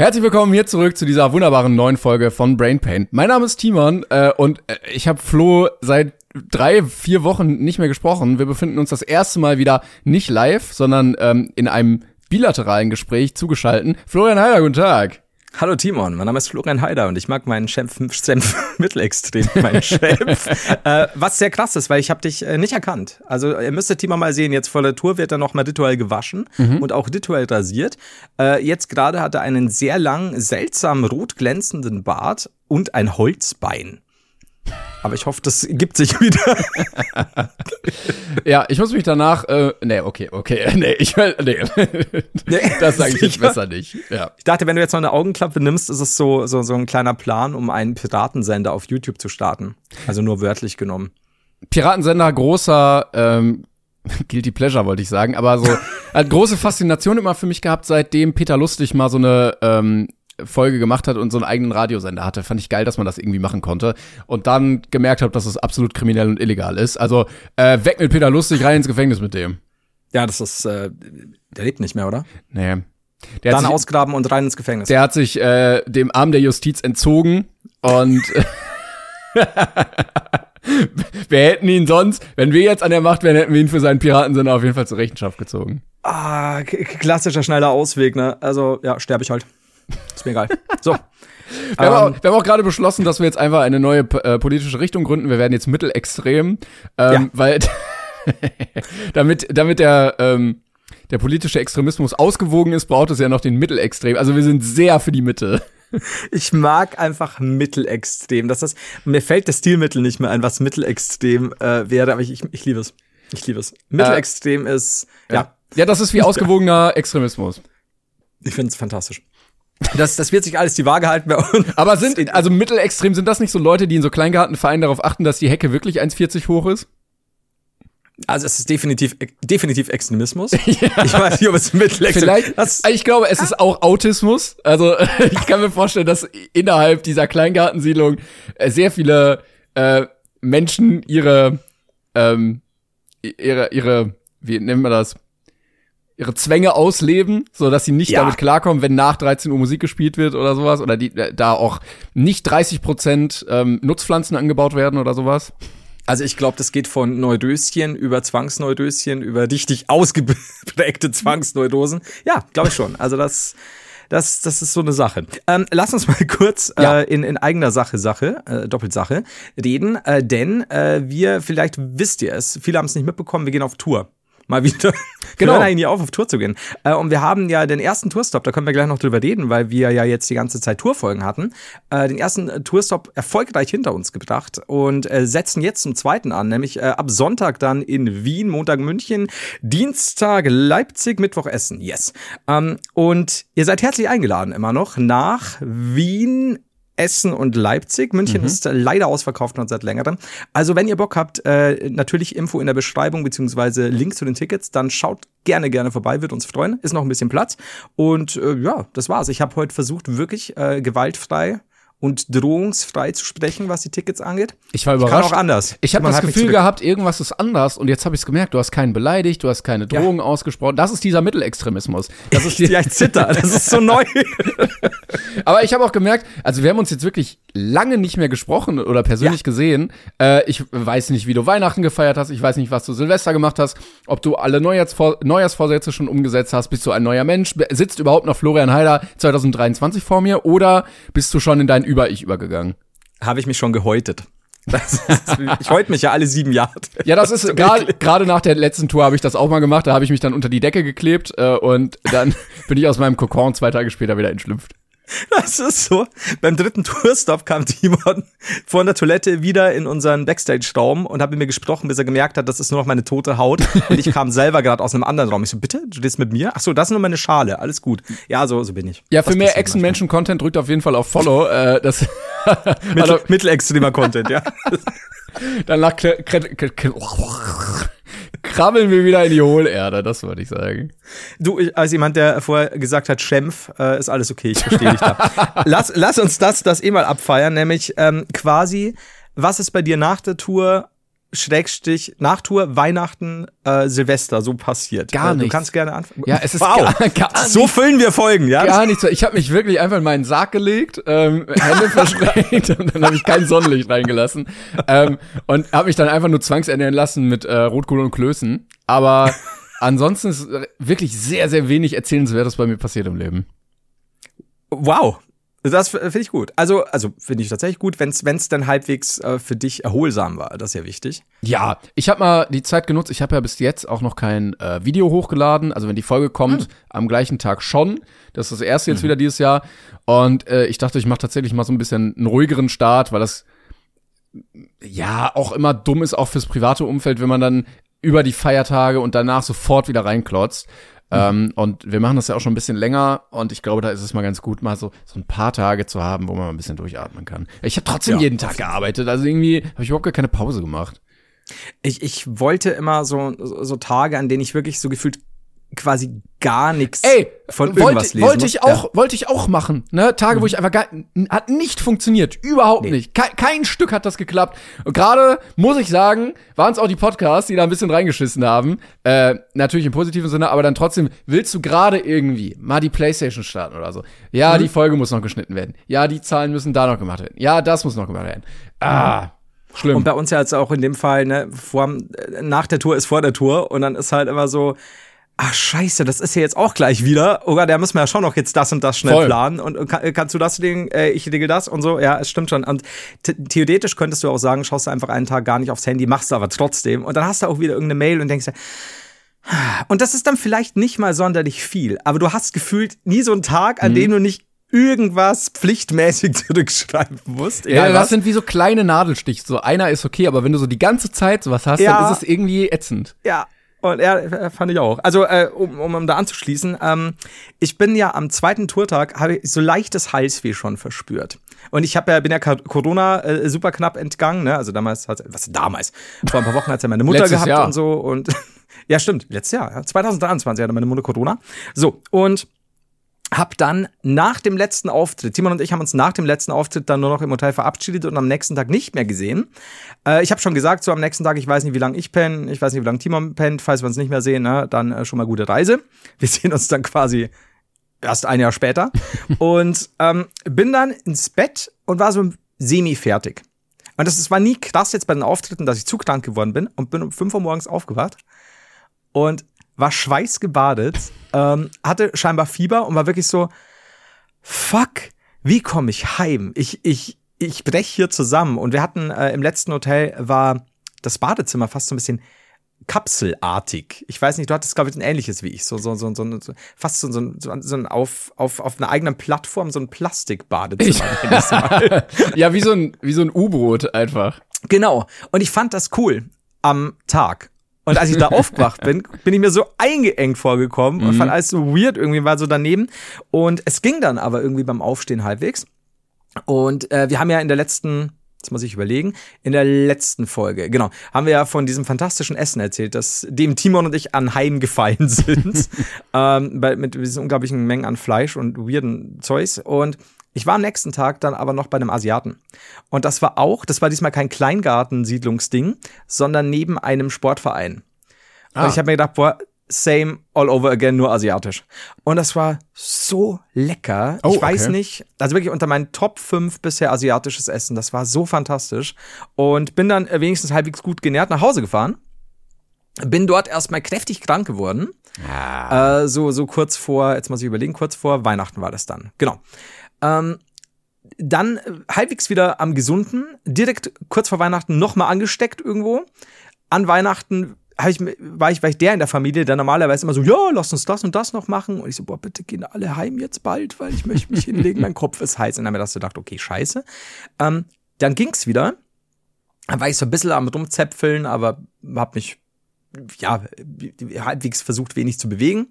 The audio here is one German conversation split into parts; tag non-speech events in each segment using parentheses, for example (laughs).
Herzlich willkommen hier zurück zu dieser wunderbaren neuen Folge von Brain Pain. Mein Name ist Timon äh, und äh, ich habe Flo seit drei, vier Wochen nicht mehr gesprochen. Wir befinden uns das erste Mal wieder nicht live, sondern ähm, in einem bilateralen Gespräch zugeschalten. Florian Heider, guten Tag. Hallo Timon, mein Name ist Florian Heider und ich mag meinen Senf, Senf (laughs) mittelextrem, meinen Senf. äh, was sehr krass ist, weil ich habe dich äh, nicht erkannt. Also ihr müsstet Timon mal sehen, jetzt vor der Tour wird er nochmal rituell gewaschen mhm. und auch rituell rasiert. Äh, jetzt gerade hat er einen sehr langen, seltsam rot glänzenden Bart und ein Holzbein. Aber ich hoffe, das gibt sich (laughs) wieder. ja, ich muss mich danach, äh, nee, okay, okay, (laughs) nee, ich will, nee. nee (laughs) das sage ich jetzt besser nicht. Ja. Ich dachte, wenn du jetzt noch eine Augenklappe nimmst, ist es so, so, so ein kleiner Plan, um einen Piratensender auf YouTube zu starten. Also nur wörtlich genommen. Piratensender, großer, ähm, Guilty Pleasure wollte ich sagen, aber so hat große Faszination immer für mich gehabt, seitdem Peter Lustig mal so eine ähm, Folge gemacht hat und so einen eigenen Radiosender hatte. Fand ich geil, dass man das irgendwie machen konnte. Und dann gemerkt habe, dass es absolut kriminell und illegal ist. Also äh, weg mit Peter Lustig, rein ins Gefängnis mit dem. Ja, das ist, äh, der lebt nicht mehr, oder? Nee. Der dann sich, ausgraben und rein ins Gefängnis. Der hat sich äh, dem Arm der Justiz entzogen und (laughs) wir hätten ihn sonst, wenn wir jetzt an der Macht wären, hätten wir ihn für seinen Piratensender auf jeden Fall zur Rechenschaft gezogen. Ah, klassischer schneller Ausweg, ne? Also, ja, sterbe ich halt. Ist mir egal. So. Wir, ähm, haben auch, wir haben auch gerade beschlossen, dass wir jetzt einfach eine neue äh, politische Richtung gründen. Wir werden jetzt mittelextrem, ähm, ja. weil (laughs) damit, damit der, ähm, der politische Extremismus ausgewogen ist, braucht es ja noch den Mittelextrem. Also wir sind sehr für die Mitte. Ich mag einfach Mittelextrem. Das ist, mir fällt das Stilmittel nicht mehr ein, was Mittelextrem äh, wäre, aber ich, ich, ich liebe es. Ich liebe es. Mittelextrem äh, ist, ja. Ja, das ist wie ausgewogener Extremismus. Ich finde es fantastisch. Das, das wird sich alles die Waage halten bei uns. Aber sind, also mittelextrem, sind das nicht so Leute, die in so Kleingartenvereinen darauf achten, dass die Hecke wirklich 1,40 hoch ist? Also es ist definitiv definitiv Extremismus. (laughs) ja. Ich weiß nicht, ob es mittelextrem Vielleicht, das, ich glaube, es ist auch Autismus. Also (laughs) ich kann mir vorstellen, dass innerhalb dieser Kleingartensiedlung äh, sehr viele äh, Menschen ihre ähm, ihre ihre wie nennen wir das ihre Zwänge ausleben, so dass sie nicht ja. damit klarkommen, wenn nach 13 Uhr Musik gespielt wird oder sowas oder die äh, da auch nicht 30 Prozent ähm, Nutzpflanzen angebaut werden oder sowas. Also ich glaube, das geht von Neudöschen über Zwangsneudöschen über richtig ausgeprägte Zwangsneudosen. Ja, glaube ich schon. Also das das, das ist so eine Sache. Ähm, lass uns mal kurz ja. äh, in, in eigener Sache, Sache, äh, Doppelsache reden, äh, denn äh, wir, vielleicht wisst ihr es, viele haben es nicht mitbekommen, wir gehen auf Tour mal wieder. (laughs) Genau. Wir hören eigentlich auf, auf Tour zu gehen. Äh, und wir haben ja den ersten Tourstop, da können wir gleich noch drüber reden, weil wir ja jetzt die ganze Zeit Tourfolgen hatten, äh, den ersten äh, Tourstop erfolgreich hinter uns gebracht und setzen jetzt zum zweiten an, nämlich ab Sonntag dann in Wien, Montag München, Dienstag Leipzig, Mittwoch Essen. Yes. Ähm, und ihr seid herzlich eingeladen immer noch nach Wien, Essen und Leipzig. München mhm. ist leider ausverkauft und seit längerem. Also wenn ihr Bock habt, äh, natürlich Info in der Beschreibung beziehungsweise Link zu den Tickets, dann schaut gerne, gerne vorbei, wird uns freuen. Ist noch ein bisschen Platz. Und äh, ja, das war's. Ich habe heute versucht, wirklich äh, gewaltfrei und drohungsfrei zu sprechen, was die Tickets angeht. Ich war überrascht. Ich kann auch anders. Ich habe das Gefühl gehabt, irgendwas ist anders und jetzt habe ich es gemerkt. Du hast keinen beleidigt, du hast keine Drohungen ja. ausgesprochen. Das ist dieser Mittelextremismus. Das ist die (laughs) ja, ich zitter. Das ist so neu. (laughs) Aber ich habe auch gemerkt, also wir haben uns jetzt wirklich lange nicht mehr gesprochen oder persönlich ja. gesehen. Äh, ich weiß nicht, wie du Weihnachten gefeiert hast. Ich weiß nicht, was du Silvester gemacht hast. Ob du alle Neujahrsvor Neujahrsvorsätze schon umgesetzt hast. Bist du ein neuer Mensch? Sitzt überhaupt noch Florian Heider 2023 vor mir? Oder bist du schon in dein Über-Ich übergegangen? Habe ich mich schon gehäutet. Ist, ich heut mich ja alle sieben Jahre. Ja, das ist gerade nach der letzten Tour habe ich das auch mal gemacht. Da habe ich mich dann unter die Decke geklebt äh, und dann (laughs) bin ich aus meinem Kokon zwei Tage später wieder entschlüpft. (laughs) Das ist so. Beim dritten (laughs) Tourstop kam Timon vor der Toilette wieder in unseren Backstage-Raum und hat mit mir gesprochen, bis er gemerkt hat, das ist nur noch meine tote Haut. (laughs) Und ich kam selber gerade aus einem anderen Raum. Ich so, bitte? Du stehst mit mir? Ach so, das ist nur meine Schale. Alles gut. Ja, so, so bin ich. Ja, für Was mehr Echsen-Menschen-Content drückt auf jeden Fall auf Follow. äh, das Mittel, also, mittelextremer Content, ja. Danach krabbeln wir wieder in die Hohlerde, das würde ich sagen. Du, als jemand, der vorher gesagt hat, Schempf, äh, ist alles okay, ich verstehe dich da. (laughs) lass, lass uns das, das eh mal abfeiern, nämlich ähm, quasi, was ist bei dir nach der Tour Schrägstrich Nachtour, Weihnachten, äh, Silvester so passiert? Gar äh, nichts. Du kannst gerne anfangen. Ja, es ist wow. gar, gar so füllen wir Folgen, ja? Gar nichts. Ich habe mich wirklich einfach in meinen Sarg gelegt, ähm, Hände (laughs) verschränkt und dann habe ich kein Sonnenlicht reingelassen ähm, und habe mich dann einfach nur zwangsernähren lassen mit äh, Rotkohl und Klößen. Aber (laughs) ansonsten ist wirklich sehr, sehr wenig Erzählenswertes bei mir passiert im Leben. Wow. Das finde ich gut. Also, also finde ich tatsächlich gut, wenn es dann halbwegs äh, für dich erholsam war. Das ist ja wichtig. Ja, ich habe mal die Zeit genutzt. Ich habe ja bis jetzt auch noch kein äh, Video hochgeladen. Also wenn die Folge kommt, hm. am gleichen Tag schon. Das ist das erste jetzt mhm. wieder dieses Jahr. Und äh, ich dachte, ich mache tatsächlich mal so ein bisschen einen ruhigeren Start, weil das ja auch immer dumm ist, auch fürs private Umfeld, wenn man dann über die Feiertage und danach sofort wieder reinklotzt. Ähm, und wir machen das ja auch schon ein bisschen länger und ich glaube, da ist es mal ganz gut, mal so, so ein paar Tage zu haben, wo man mal ein bisschen durchatmen kann. Ich habe trotzdem ja, jeden Tag gearbeitet, also irgendwie habe ich überhaupt gar keine Pause gemacht. Ich, ich wollte immer so, so Tage, an denen ich wirklich so gefühlt quasi gar nichts Ey, von irgendwas wollte, lesen wollte ich auch ja. wollte ich auch machen ne Tage mhm. wo ich einfach gar hat nicht funktioniert überhaupt nee. nicht kein, kein, Stück hat das geklappt und gerade muss ich sagen waren es auch die Podcasts die da ein bisschen reingeschissen haben äh, natürlich im positiven Sinne aber dann trotzdem willst du gerade irgendwie mal die Playstation starten oder so ja mhm. die Folge muss noch geschnitten werden ja die Zahlen müssen da noch gemacht werden ja das muss noch gemacht werden ah mhm. Schlimm. Und bei uns ja jetzt auch in dem Fall, ne, vor, nach der Tour ist vor der Tour und dann ist halt immer so, ach scheiße, das ist ja jetzt auch gleich wieder. Oder der müssen wir ja schon noch jetzt das und das schnell Voll. planen. Und, und kann, kannst du das Ding, äh, ich regel das und so. Ja, es stimmt schon. Und theoretisch könntest du auch sagen, schaust du einfach einen Tag gar nicht aufs Handy, machst du aber trotzdem. Und dann hast du auch wieder irgendeine Mail und denkst dir, (sighs) und das ist dann vielleicht nicht mal sonderlich viel, aber du hast gefühlt nie so einen Tag, an mhm. dem du nicht irgendwas pflichtmäßig (laughs) zurückschreiben musst. Ja, das was. sind wie so kleine Nadelstiche. So einer ist okay, aber wenn du so die ganze Zeit sowas hast, ja. dann ist es irgendwie ätzend. Ja, und ja, äh, fand ich auch. Also, äh, um, um, um da anzuschließen, ähm, ich bin ja am zweiten Tourtag, habe ich so leichtes Halsweh schon verspürt. Und ich habe ja, bin ja Corona äh, super knapp entgangen, ne? Also damals hat was damals? Vor ein paar Wochen hat ja meine Mutter gehabt Jahr. und so. Und (laughs) ja, stimmt, letztes Jahr, ja, 2023 hatte meine Mutter Corona. So, und hab dann nach dem letzten Auftritt, Timon und ich haben uns nach dem letzten Auftritt dann nur noch im Hotel verabschiedet und am nächsten Tag nicht mehr gesehen. Äh, ich habe schon gesagt, so am nächsten Tag, ich weiß nicht, wie lange ich penne, ich weiß nicht, wie lange Timon pennt, falls wir uns nicht mehr sehen, ne, dann äh, schon mal gute Reise. (laughs) Wir sehen uns dann quasi erst ein Jahr später. (laughs) und ähm, bin dann ins Bett und war so semi-fertig. Und das, das war nie krass jetzt bei den Auftritten, dass ich zu krank geworden bin und bin um 5 Uhr morgens aufgewacht. Und war schweißgebadet, ähm, hatte scheinbar Fieber und war wirklich so, fuck, wie komme ich heim? Ich, ich, ich brech hier zusammen. Und wir hatten äh, im letzten Hotel war das Badezimmer fast so ein bisschen kapselartig. Ich weiß nicht, du hattest, glaube ich, ein ähnliches wie ich. So, so, so, so, so fast so, so, so, so ein auf, auf, auf einer eigenen Plattform, so ein Plastikbadezimmer. (laughs) (laughs) ja, wie so ein, wie so ein U-Boot einfach. Genau. Und ich fand das cool am Tag. Und als ich da (laughs) aufgewacht bin, bin ich mir so eingeengt vorgekommen und mhm. fand alles so weird irgendwie, war so daneben. Und es ging dann aber irgendwie beim Aufstehen halbwegs. Und äh, wir haben ja in der letzten, jetzt muss ich überlegen, in der letzten Folge, genau, haben wir ja von diesem fantastischen Essen erzählt, das dem Timon und ich anheimgefallen (laughs) sind. (laughs) ähm, bei, mit diesen unglaublichen Mengen an Fleisch und weirden Zeugs. Und ich war am nächsten Tag dann aber noch bei einem Asiaten. Und das war auch, das war diesmal kein Kleingartensiedlungsding, sondern neben einem Sportverein. Ah. Und ich habe mir gedacht, boah, same all over again, nur asiatisch. Und das war so lecker. Oh, ich weiß okay. nicht, also wirklich unter meinen Top 5 bisher asiatisches Essen. Das war so fantastisch. Und bin dann wenigstens halbwegs gut genährt nach Hause gefahren. Bin dort erstmal kräftig krank geworden. Ah. Äh, so, so kurz vor, jetzt muss ich überlegen, kurz vor Weihnachten war das dann. Genau. Ähm, dann äh, halbwegs wieder am Gesunden, direkt kurz vor Weihnachten nochmal angesteckt irgendwo. An Weihnachten ich, war, ich, war ich der in der Familie, der normalerweise immer so, ja, lass uns das und das noch machen. Und ich so, boah, bitte gehen alle heim jetzt bald, weil ich möchte mich hinlegen, mein Kopf ist heiß. Und dann habe ich gedacht, okay, scheiße. Ähm, dann ging's wieder. Dann war ich so ein bisschen am rumzäpfeln, aber hab mich, ja, halbwegs versucht, wenig zu bewegen.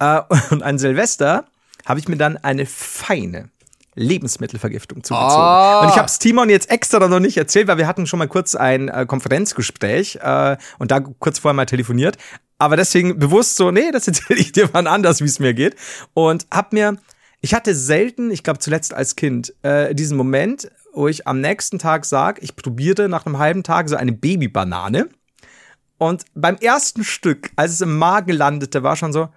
Äh, (laughs) und an Silvester habe ich mir dann eine feine Lebensmittelvergiftung zugezogen. Oh. Und ich habe es Timon jetzt extra noch nicht erzählt, weil wir hatten schon mal kurz ein äh, Konferenzgespräch äh, und da kurz vorher mal telefoniert. Aber deswegen bewusst so, nee, das erzähle ich dir wann anders, wie es mir geht. Und hab mir, ich hatte selten, ich glaube zuletzt als Kind, äh, diesen Moment, wo ich am nächsten Tag sag, ich probierte nach einem halben Tag so eine Babybanane. Und beim ersten Stück, als es im Magen landete, war schon so,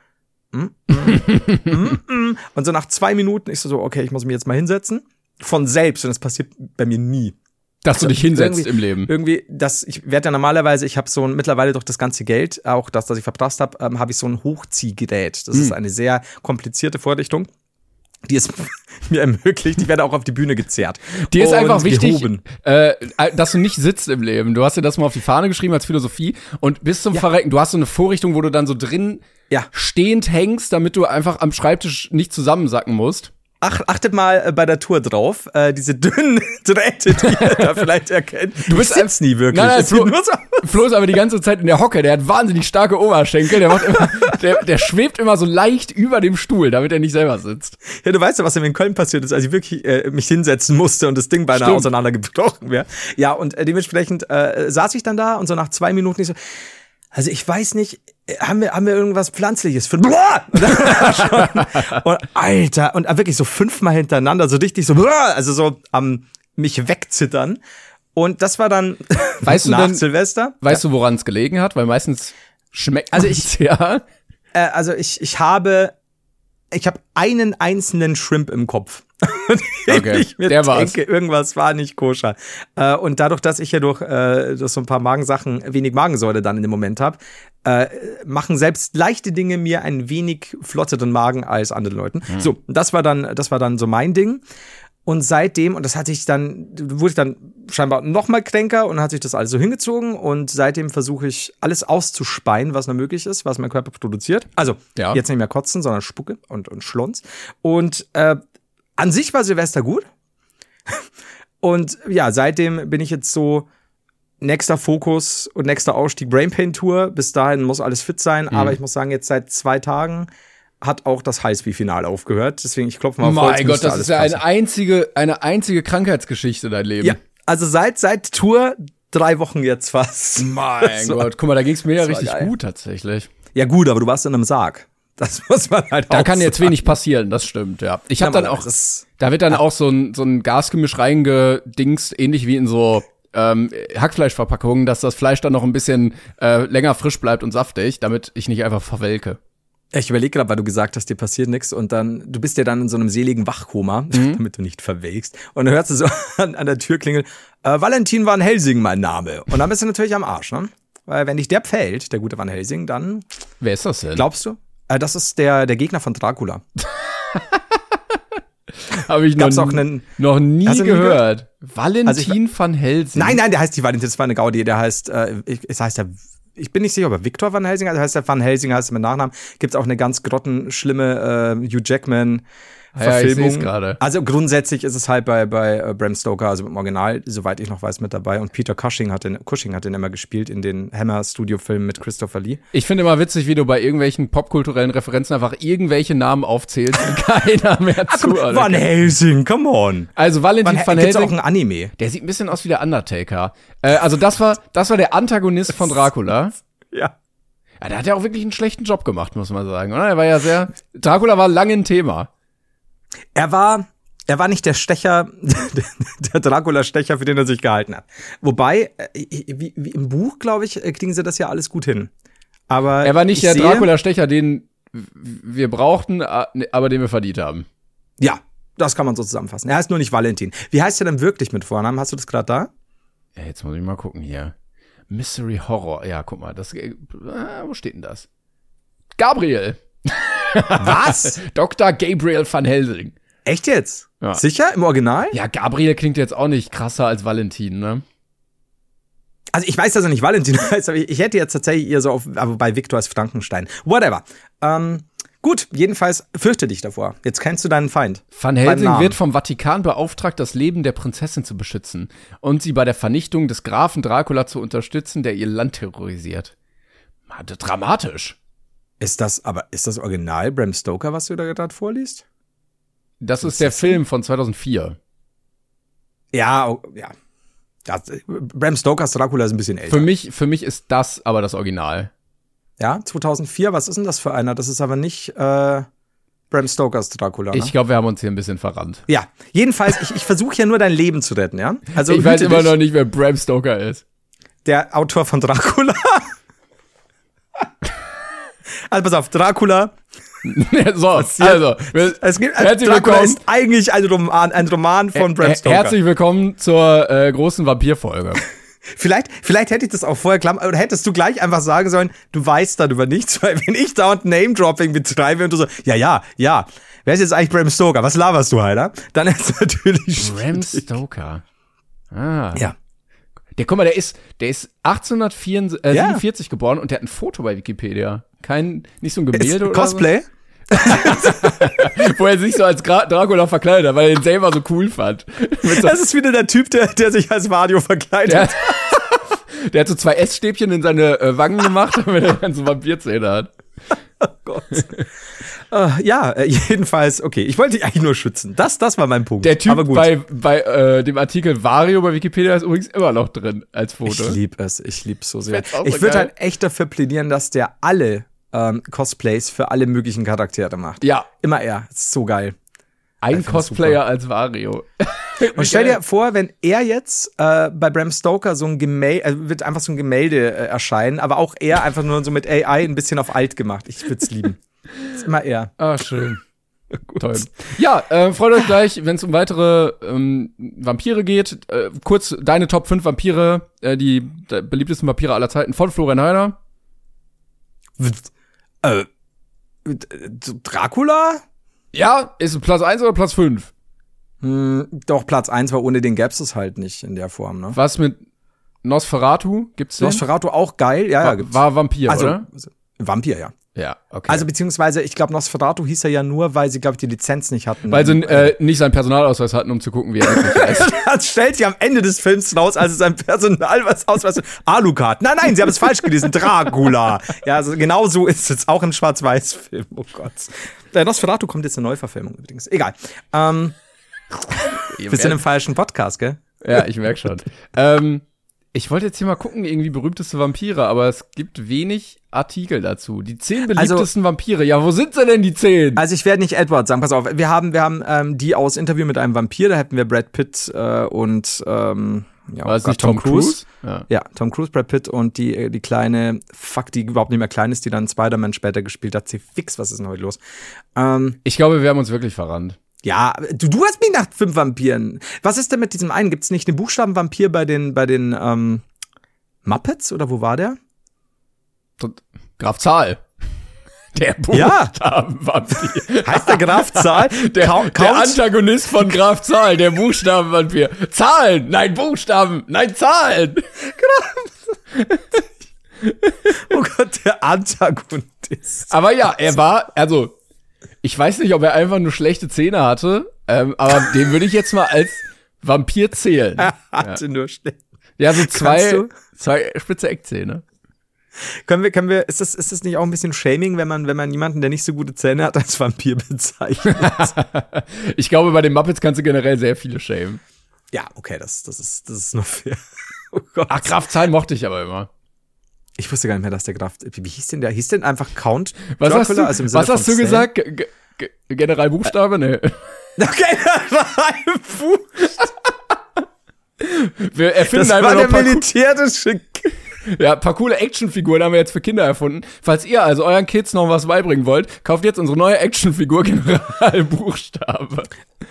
mm, mm, mm, mm. und so nach zwei Minuten ist so, okay, ich muss mich jetzt mal hinsetzen. Von selbst, und das passiert bei mir nie. Dass du dich hinsetzt im Leben. Irgendwie, das, ich werde ja normalerweise, ich habe so ein, mittlerweile durch das ganze Geld, auch das, das ich verprasst habe, ähm, habe ich so ein Hochziehgerät. Das Hm. ist eine sehr komplizierte Vorrichtung. Die es (laughs) mir ermöglicht, ich werde auch auf die Bühne gezerrt. Dir ist einfach wichtig, gehoben. äh, dass du nicht sitzt im Leben. Du hast dir das mal auf die Fahne geschrieben als Philosophie und bis zum Verrecken, du hast so eine Vorrichtung, wo du dann so drin Ja. stehend hängst, damit du einfach am Schreibtisch nicht zusammensacken musst. Ach, achtet mal äh, bei der Tour drauf, äh, diese dünnen (laughs) Drähte, die ihr da (laughs) vielleicht erkennt. Du bist sitz nie wirklich. Nein, nein, Es Flo, so Flo ist aber die ganze Zeit in der Hocke. Der hat wahnsinnig starke Oberschenkel. Der, macht immer, (laughs) der, der schwebt immer so leicht über dem Stuhl, damit er nicht selber sitzt. Ja, du weißt ja, was in Köln passiert ist, als ich wirklich äh, mich hinsetzen musste und das Ding beinahe Stimmt. auseinandergebrochen wäre. Ja, und äh, dementsprechend äh, saß ich dann da und so nach zwei Minuten ich so, also ich weiß nicht, haben wir, haben wir irgendwas Pflanzliches für! (laughs) Und, Alter, und wirklich so fünfmal hintereinander, so richtig so, also so am mich wegzittern. Und das war dann (laughs) Weißt du nach denn- Silvester. Weißt du, woran es gelegen hat? Weil meistens schmeckt Also man's ja. Äh, also ich, ich habe, ich habe einen einzelnen Shrimp im Kopf. (laughs) Okay, ich mir der war's. denke, irgendwas war nicht koscher. Äh, und dadurch, dass ich ja durch, äh, durch so ein paar Magensachen wenig Magensäure dann in dem Moment habe, äh, machen selbst leichte Dinge mir einen wenig flotteren Magen als andere Leuten. Hm. So, das war dann, das war dann so mein Ding. Und seitdem, und das hatte ich dann, wurde ich dann scheinbar noch mal kränker und hat sich das alles so hingezogen. Und seitdem versuche ich alles auszuspeien, was nur möglich ist, was mein Körper produziert. Also Ja. jetzt nicht mehr kotzen, sondern Spucke und, und Schlons. Und äh, an sich war Silvester gut. (laughs) Und ja, seitdem bin ich jetzt so nächster Fokus und nächster Ausstieg Brain Pain Tour. Bis dahin muss alles fit sein. Mhm. Aber ich muss sagen, jetzt seit zwei Tagen hat auch das Highspeed-Finale aufgehört. Deswegen, ich klopfe mal auf Mein Gott, das ist ja passen. eine einzige, eine einzige Krankheitsgeschichte, dein Leben. Ja, also seit, seit Tour drei Wochen jetzt fast. Mein (laughs) So. Gott, guck mal, da ging's mir ja richtig geil. gut tatsächlich. Ja gut, aber du warst in einem Sarg. Das (laughs) muss man halt Da kann jetzt sagen. wenig passieren, das stimmt, ja. Ich habe Ja, dann auch, da wird dann auch so ein, so ein Gasgemisch reingedingst, ähnlich wie in so ähm, Hackfleischverpackungen, dass das Fleisch dann noch ein bisschen äh, länger frisch bleibt und saftig, damit ich nicht einfach verwelke. Ich überlege gerade, weil du gesagt hast, dir passiert nichts und dann, du bist ja dann in so einem seligen Wachkoma, Mhm. (laughs) damit du nicht verwelkst. Und dann hörst du so (laughs) an, an der Tür klingeln, äh, Valentin Van Helsing mein Name. Und dann bist du natürlich am Arsch, ne? Weil wenn dich der pfällt, der gute Van Helsing, dann Wer ist das denn? glaubst du? Äh, das ist der, der Gegner von Dracula. (laughs) Habe ich noch, Gab's auch nie- einen- noch nie nie gehört. Valentin Also ich- van Helsing. Nein, nein, der heißt die Valentin, das war eine Gaudi, der heißt, äh, ich, es heißt der, ich bin nicht sicher, ob er Victor Van Helsing heißt, heißt der Van Helsing, heißt mit Nachnamen. Gibt's auch eine ganz grottenschlimme äh, Hugh Jackman Ja, ich Verfilmung. gerade. Also grundsätzlich ist es halt bei, bei äh, Bram Stoker, also im Original, soweit ich noch weiß, mit dabei. Und Peter Cushing hat den, Cushing hat den immer gespielt in den Hammer-Studio-Filmen mit Christopher Lee. Ich finde immer witzig, wie du bei irgendwelchen popkulturellen Referenzen einfach irgendwelche Namen aufzählst, die (laughs) keiner mehr zuordnet. Van Helsing, come on. Also Valentin Van, van gibt's auch Helsing, ein Anime. der sieht ein bisschen aus wie der Undertaker. Äh, also das war, das war der Antagonist von Dracula. (laughs) Ja. Ja, der hat ja auch wirklich einen schlechten Job gemacht, muss man sagen, oder? Er war ja sehr, Dracula war lange ein Thema. Er war, er war nicht der Stecher, (laughs) der Dracula-Stecher, für den er sich gehalten hat. Wobei, äh, wie, wie im Buch, glaube ich, äh, kriegen sie das ja alles gut hin. Aber Er war nicht ich der Dracula-Stecher, den wir brauchten, a- aber den wir verdient haben. Ja, das kann man so zusammenfassen. Er heißt nur nicht Valentin. Wie heißt er denn wirklich mit Vornamen? Hast du das gerade da? Ja, jetzt muss ich mal gucken hier. Mystery Horror. Ja, guck mal, das, äh, wo steht denn das? Gabriel. (laughs) Was? (laughs) Dr. Gabriel van Helsing. Echt jetzt? Ja. Sicher? Im Original? Ja, Gabriel klingt jetzt auch nicht krasser als Valentin, ne? Also ich weiß, dass er nicht Valentin (laughs) heißt, aber ich, hätte jetzt tatsächlich eher so auf, aber bei Viktor ist Frankenstein. Whatever. Ähm, gut, jedenfalls fürchte dich davor. Jetzt kennst du deinen Feind. Van Helsing wird vom Vatikan beauftragt, das Leben der Prinzessin zu beschützen und sie bei der Vernichtung des Grafen Dracula zu unterstützen, der ihr Land terrorisiert. Dramatisch. Ist das, aber ist das Original Bram Stoker, was du da gerade vorliest? Das ist der Film von 2004. Ja, oh, ja. Das, Bram Stokers Dracula ist ein bisschen älter. Für mich, für mich ist das aber das Original. Ja, 2004, was ist denn das für einer? Das ist aber nicht, äh, Bram Stokers Dracula. Ne? Ich glaube, wir haben uns hier ein bisschen verrannt. Ja, jedenfalls, ich, ich versuche ja nur dein Leben zu retten, ja? Also ich weiß immer dich, noch nicht, wer Bram Stoker ist. Der Autor von Dracula. Also pass auf, Dracula. (laughs) so, also, Es gibt, herzlich Dracula willkommen. ist eigentlich ein Roman, ein Roman von Bram Stoker. Herzlich willkommen zur äh, großen Vampirfolge. (laughs) Vielleicht, vielleicht hätte ich das auch vorher klar, oder hättest du gleich einfach sagen sollen, du weißt darüber nichts, (laughs) weil wenn ich dauernd Name-Dropping betreibe und du so, ja, ja, ja, wer ist jetzt eigentlich Bram Stoker? Was laberst du, Alter? Dann ist es natürlich Bram schwierig. Stoker. Ah. Ja. Der, guck mal, der ist, der ist 1847 äh, Ja. 47 geboren und der hat ein Foto bei Wikipedia. Kein, nicht so ein Gemälde oder Cosplay? (laughs) Wo er sich so als Gra Dracula verkleidet hat, weil er ihn selber so cool fand. (laughs) So, Das ist wieder der Typ, der, der sich als Mario verkleidet. der, (laughs) der hat so zwei Essstäbchen in seine äh, Wangen gemacht, damit er dann so Vampirzähne hat. Gott. Äh, ja, äh, jedenfalls, okay. Ich wollte dich eigentlich nur schützen. Das, das war mein Punkt. Der Typ bei, bei äh, dem Artikel Vario bei Wikipedia ist übrigens immer noch drin als Foto. Ich lieb es, ich lieb's so sehr. Ich würde halt echt dafür plädieren, dass der alle ähm, Cosplays für alle möglichen Charaktere macht. Ja, Immer er. Ist so geil. ein Cosplayer als Vario. (laughs) Und stell dir vor, wenn er jetzt äh, bei Bram Stoker so ein Gemälde, äh, wird einfach so ein Gemälde äh, erscheinen, aber auch er einfach nur so mit AI ein bisschen auf alt gemacht. Ich würde es lieben. (laughs) ist immer er. Ah, schön. (laughs) Toll. Ja, äh, freut euch gleich, wenn es um weitere ähm, Vampire geht. Äh, kurz deine Top 5 Vampire, äh, die beliebtesten Vampire aller Zeiten von Florian Heider. Äh, Dracula? Ja, ist es Platz 1 oder Platz 5? Hm, doch, Platz 1 war ohne den gäb's es halt nicht in der Form, ne? Was mit Nosferatu? Gibt's den? Nosferatu auch geil, ja, ja, war, gibt's. war Vampir, also, oder? also, Vampir, ja. Ja, okay. Also beziehungsweise, ich glaube, Nosferatu hieß er ja nur, weil sie, glaube ich, die Lizenz nicht hatten. Weil sie äh, nicht seinen Personalausweis hatten, um zu gucken, wie er (laughs) heißt. Das stellt sich am Ende des Films raus, als es ein Personal was ausweist. Alucard. Nein, nein, sie haben es falsch gelesen. Dracula. Ja, also genau so ist es. Auch im Schwarz-Weiß-Film. Oh Gott. Der Nosferatu kommt jetzt eine Neuverfilmung übrigens. Egal. Ähm, (laughs) wir sind im falschen Podcast, gell? Ja, ich merk schon. ähm, ich wollte jetzt hier mal gucken, irgendwie berühmteste Vampire, aber es gibt wenig Artikel dazu. Die zehn beliebtesten Vampire. Ja, wo sind sie denn, die zehn? Also ich werde nicht Edward sagen. Pass auf, wir haben, wir haben ähm, die aus Interview mit einem Vampir. Da hätten wir Brad Pitt äh, und ähm, ja, War oh Gott, nicht Tom Cruise? Ja. Ja, Tom Cruise, Brad Pitt und die, äh, die kleine, fuck, die überhaupt nicht mehr klein ist, die dann Spider-Man später gespielt hat. Sie fix, was ist denn heute los? Ähm, Ich glaube, wir haben uns wirklich verrannt. Ja, du, du hast mich nach fünf Vampiren. Was ist denn mit diesem einen? Gibt's nicht den Buchstaben Vampir bei den, bei den ähm, Muppets oder wo war der? Graf Zahl. (laughs) Der Ja. Buchstabenvampir. (laughs) Heißt der Graf Zahl? (laughs) Der, Kau- der Count- Antagonist von Graf Zahl, der Buchstabenvampir. Zahlen! Nein, Buchstaben! Nein, Zahlen! Oh Gott, der Antagonist. Aber ja, er war, also, ich weiß nicht, ob er einfach nur schlechte Zähne hatte, ähm, aber den würde ich jetzt mal als Vampir zählen. Er hatte nur schlecht. Ja, so zwei, zwei spitze Eckzähne. Können wir, können wir, ist das, ist das nicht auch ein bisschen Shaming, wenn man, wenn man jemanden, der nicht so gute Zähne hat, als Vampir (laughs) bezeichnet? (laughs) Ich glaube, bei den Muppets kannst du generell sehr viele schämen. ja, okay, das, das ist, das ist nur fair. (laughs) Oh Gott. Ach, Graf Zahl mochte ich aber immer. Ich wusste gar nicht mehr, dass der Graf, wie hieß denn der? Hieß denn einfach Count Was Dracula? hast du, Also was hast du gesagt? G G General Buchstabe? Nee. (laughs) Okay, (laughs) Puh, Wir erfinden das einfach war der militärische. Ja, paar coole Actionfiguren haben wir jetzt für Kinder erfunden. Falls ihr also euren Kids noch was beibringen wollt, kauft jetzt unsere neue Actionfigur (laughs) General Buchstabe.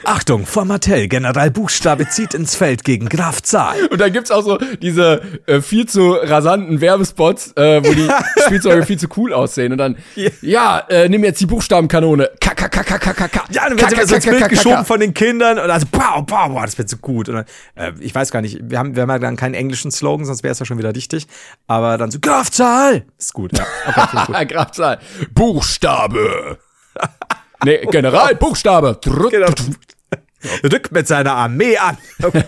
Achtung, Formatell, General Buchstabe zieht ins Feld gegen Graf Zahl. Und da gibt's auch so diese äh, viel zu rasanten Werbespots, äh, wo die (laughs) Spielzeuge viel zu cool aussehen. Und dann, Ja. ja, äh, nimm jetzt die Buchstabenkanone. K, K, K, K, K, K, K. Ja, dann wird K, immer so ins K, Bild geschoben von den Kindern und also, pow, pow, boah, das wird so gut. Und dann, äh, ich weiß gar nicht, wir haben, wir haben ja dann keinen englischen Slogan, sonst wäre es ja schon wieder richtig. Aber dann so, Graf Zahl! Ist gut, ja. Okay, ich gut. (laughs) Grabzahl. Buchstabe. nee, General, Buchstabe. Drück. Genau. Rückt mit seiner Armee an. (laughs)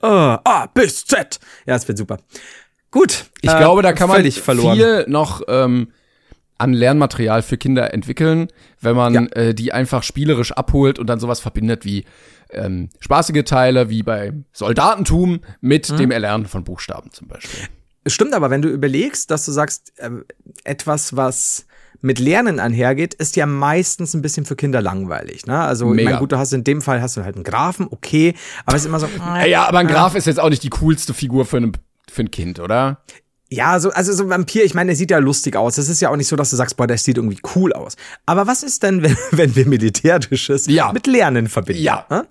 Oh, A bis Z. Ja, das wird super. Gut. Ich äh, glaube, da kann man viel noch ähm, an Lernmaterial für Kinder entwickeln, wenn man Ja. äh, die einfach spielerisch abholt und dann sowas verbindet wie ähm, spaßige Teile, wie bei Soldatentum mit Mhm. dem Erlernen von Buchstaben zum Beispiel. Stimmt aber, wenn du überlegst, dass du sagst, ähm, etwas, was mit Lernen einhergeht, ist ja meistens ein bisschen für Kinder langweilig. Ne? Also, Mega. ich mein, gut, du hast in dem Fall hast du halt einen Graphen, okay, aber es ist immer so. Ja, aber ein Graf ist jetzt auch nicht die coolste Figur für ein, für ein Kind, oder? Ja, so, also so ein Vampir, ich meine, der sieht ja lustig aus. Es ist ja auch nicht so, dass du sagst, boah, der sieht irgendwie cool aus. Aber was ist denn, (laughs) wenn, wenn wir Militärisches Ja. mit Lernen verbinden? Ja. ne?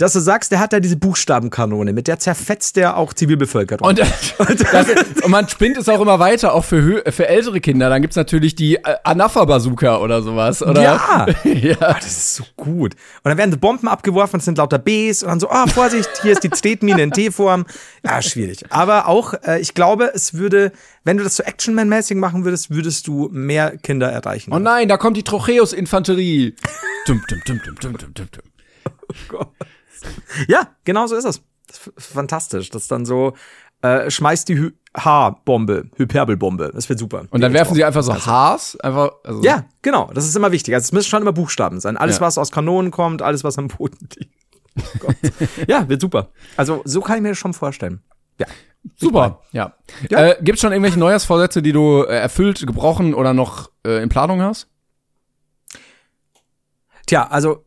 Dass du sagst, der hat da diese Buchstabenkanone, mit der zerfetzt der auch Zivilbevölkerung. Und, (laughs) das, und man spinnt es auch immer weiter, auch für, für ältere Kinder. Dann gibt's natürlich die äh, Anafa-Bazooka oder sowas. Oder? Ja. (laughs) ja. Das ist so gut. Und dann werden die Bomben abgeworfen, es sind lauter Bs und dann so, ah, Vorsicht, hier ist die Tretmine in T-Form. Ja, schwierig. Aber auch, äh, ich glaube, es würde, wenn du das so Actionman-mäßig machen würdest, würdest du mehr Kinder erreichen. Oh nein, da kommt die Trocheus-Infanterie. Dum, dum, dum, dum, dum, dum, dum, dum. Ja, genau so ist es. Das ist fantastisch. Das ist dann so, äh, schmeißt die Hy H-Bombe, Hyperbelbombe. Das wird super. Und dann werfen sie einfach so Haars, einfach, also. Ja, genau. Das ist immer wichtig. Also es müssen schon immer Buchstaben sein. Alles, Ja. was aus Kanonen kommt, alles, was am Boden liegt. Oh (laughs) ja, wird super. Also so kann ich mir das schon vorstellen. Ja. Super, ja. Ja. Äh, gibt's schon irgendwelche Neujahrsvorsätze, die du äh, erfüllt, gebrochen oder noch äh, in Planung hast? Tja, also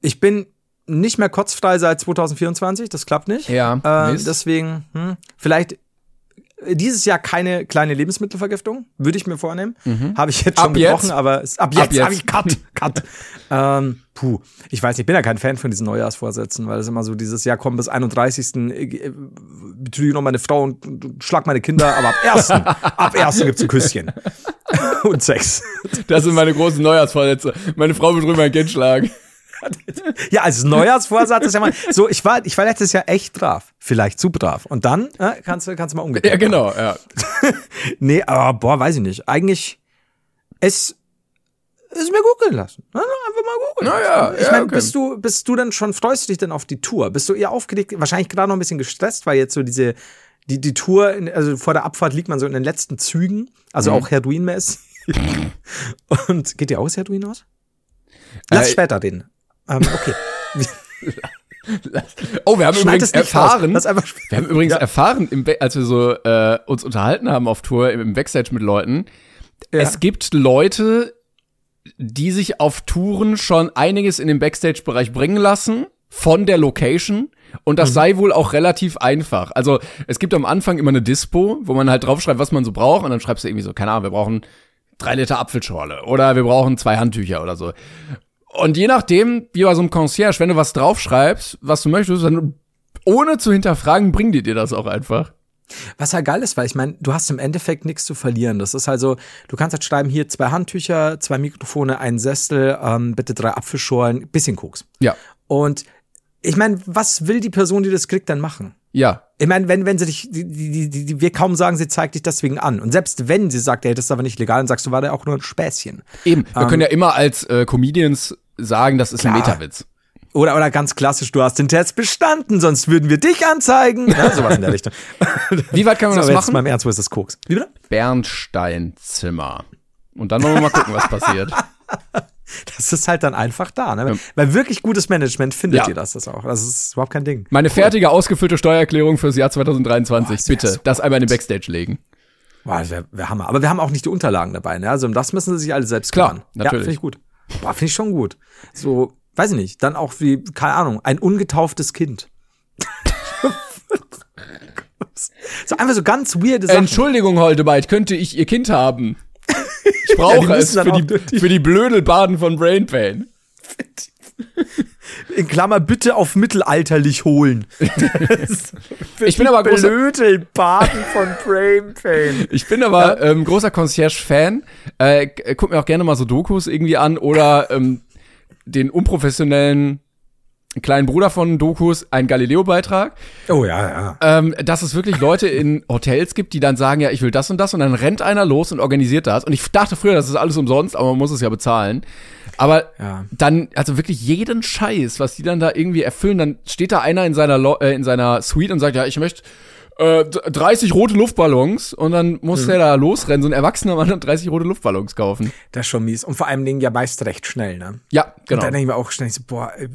ich bin nicht mehr kotzfrei seit 2024. Das klappt nicht. Ja, Äh, deswegen, hm, vielleicht äh, dieses Jahr keine kleine Lebensmittelvergiftung, würde ich mir vornehmen. Habe ich jetzt schon Ab gebrochen, jetzt? aber es, ab jetzt, jetzt. habe ich Cut, (laughs) Cut. ähm, puh, ich weiß nicht, ich bin ja kein Fan von diesen Neujahrsvorsätzen, weil es immer so dieses Jahr kommt bis 31. äh, betrüge noch meine Frau und, und, und schlag meine Kinder, aber ab 1. (laughs) ab 1. gibt's ein Küsschen. (laughs) und Sex. Das sind meine großen Neujahrsvorsätze. Meine Frau wird drüber ein Kind schlagen. (laughs) Ja, als Neujahrsvorsatz ist ja mal so, ich war, ich war letztes Jahr echt brav. Vielleicht zu brav. Und dann äh, kannst du, kannst du mal umgekehrt. Ja, genau, ja. (laughs) Nee, aber boah, weiß ich nicht. Eigentlich, es ist mir. Na, na, Einfach mal gut gelassen. Na ja, ich ja, meine, okay. bist du, bist du dann schon, freust du dich denn auf die Tour? Bist du eher aufgeregt, wahrscheinlich gerade noch ein bisschen gestresst, weil jetzt so diese, die, die Tour, also vor der Abfahrt liegt man so in den letzten Zügen, also Mhm. auch Herduin-mäßig. (laughs) Und geht dir aus, Herduin aus? Lass Äh, später reden. Ähm, okay. (laughs) Oh, wir haben Schneid übrigens erfahren, einfach wir haben übrigens erfahren, im Ba- als wir so äh, uns unterhalten haben auf Tour im Backstage mit Leuten, Ja. es gibt Leute, die sich auf Touren schon einiges in den Backstage-Bereich bringen lassen von der Location. Und das sei wohl auch relativ einfach. Also es gibt am Anfang immer eine Dispo, wo man halt draufschreibt, was man so braucht. Und dann schreibst du irgendwie so, keine Ahnung, wir brauchen drei Liter Apfelschorle oder wir brauchen zwei Handtücher oder so. Und je nachdem, wie bei so einem Concierge, wenn du was draufschreibst, was du möchtest, dann ohne zu hinterfragen, bringen die dir das auch einfach. Was halt geil ist, weil ich meine, du hast im Endeffekt nichts zu verlieren. Das ist also, du kannst halt schreiben, hier zwei Handtücher, zwei Mikrofone, ein Sessel, ähm, bitte drei Apfelschorlen, bisschen Koks. Ja. Und ich meine, was will die Person, die das kriegt, dann machen? Ja. Ich meine, wenn, wenn sie dich, die, die, die, die, wir kaum sagen, sie zeigt dich deswegen an. Und selbst wenn sie sagt, ey, das ist aber nicht legal, dann sagst du, war der auch nur ein Späßchen. Eben. Wir können ja immer als äh, Comedians sagen, das ist ein Klar. Metawitz. Oder, oder ganz klassisch, du hast den Test bestanden, sonst würden wir dich anzeigen. Ja, sowas in der Richtung. (laughs) Wie weit kann man so, das jetzt machen? mal im Ernst, wo ist das Koks? Wie bitte? Bernsteinzimmer. Und dann wollen wir mal gucken, was passiert. (laughs) Das ist halt dann einfach da, ne? Weil wirklich gutes Management findet Ja. ihr das, das auch. Das ist überhaupt kein Ding. Meine fertige, ausgefüllte Steuererklärung fürs Jahr 2023. Boah, das Bitte, so das einmal in den Backstage legen. Boah, das wäre wär Hammer. Aber wir haben auch nicht die Unterlagen dabei, ne? Also um das müssen sie sich alle selbst Klar, kümmern. natürlich. Ja, finde ich gut. Boah, finde ich schon gut. So, weiß ich nicht. Dann auch wie, keine Ahnung, ein ungetauftes Kind. (laughs) so einfach so ganz weirde Sachen. Entschuldigung, Holdebeit, könnte ich Ihr Kind haben? Ich (laughs) brauche Ja, es für die, die- für die Blödelbaden von Brain Pain. (laughs) In Klammer bitte auf mittelalterlich holen. (laughs) Ich bin aber großer, Blödelbaden von Brain Pain. ich bin aber ähm, großer Concierge-Fan. Äh, guck mir auch gerne mal so Dokus irgendwie an oder ähm, den unprofessionellen kleinen Bruder von Dokus, ein Galileo-Beitrag. Oh ja, ja. ähm, dass es wirklich Leute in Hotels gibt, die dann sagen, ja, ich will das und das und dann rennt einer los und organisiert das. Und ich dachte früher, das ist alles umsonst, aber man muss es ja bezahlen. Aber Ja. dann, also wirklich jeden Scheiß, was die dann da irgendwie erfüllen, dann steht da einer in seiner, Lo äh, in seiner Suite und sagt, ja, ich möchte äh, d- 30 rote Luftballons und dann muss der da losrennen, so ein erwachsener Mann und 30 rote Luftballons kaufen. Das ist schon mies. Und vor allem Dingen ja meist recht schnell, ne? Ja, Und genau. dann denke ich mir auch schnell so, boah, äh,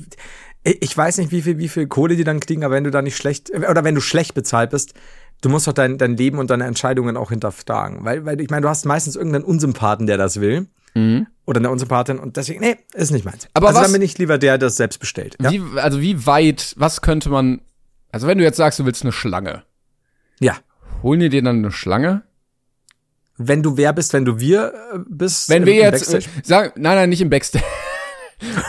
ich weiß nicht, wie viel, wie viel Kohle die dann kriegen, aber wenn du da nicht schlecht, äh, oder wenn du schlecht bezahlt bist, du musst doch dein, dein Leben und deine Entscheidungen auch hinterfragen. Weil, weil ich meine, du hast meistens irgendeinen Unsympathen, der das will. Mhm. Oder eine Unsympathin und deswegen, nee, ist nicht meins. Aber also was- dann bin ich lieber der, der das selbst bestellt. Ja? Wie, also wie weit, was könnte man, also wenn du jetzt sagst, du willst eine Schlange, ja. holen die dir dann eine Schlange? Wenn du wer bist, wenn du wir äh, bist. Wenn im- wir im jetzt, äh, sagen, nein, nein, nicht im Backstage.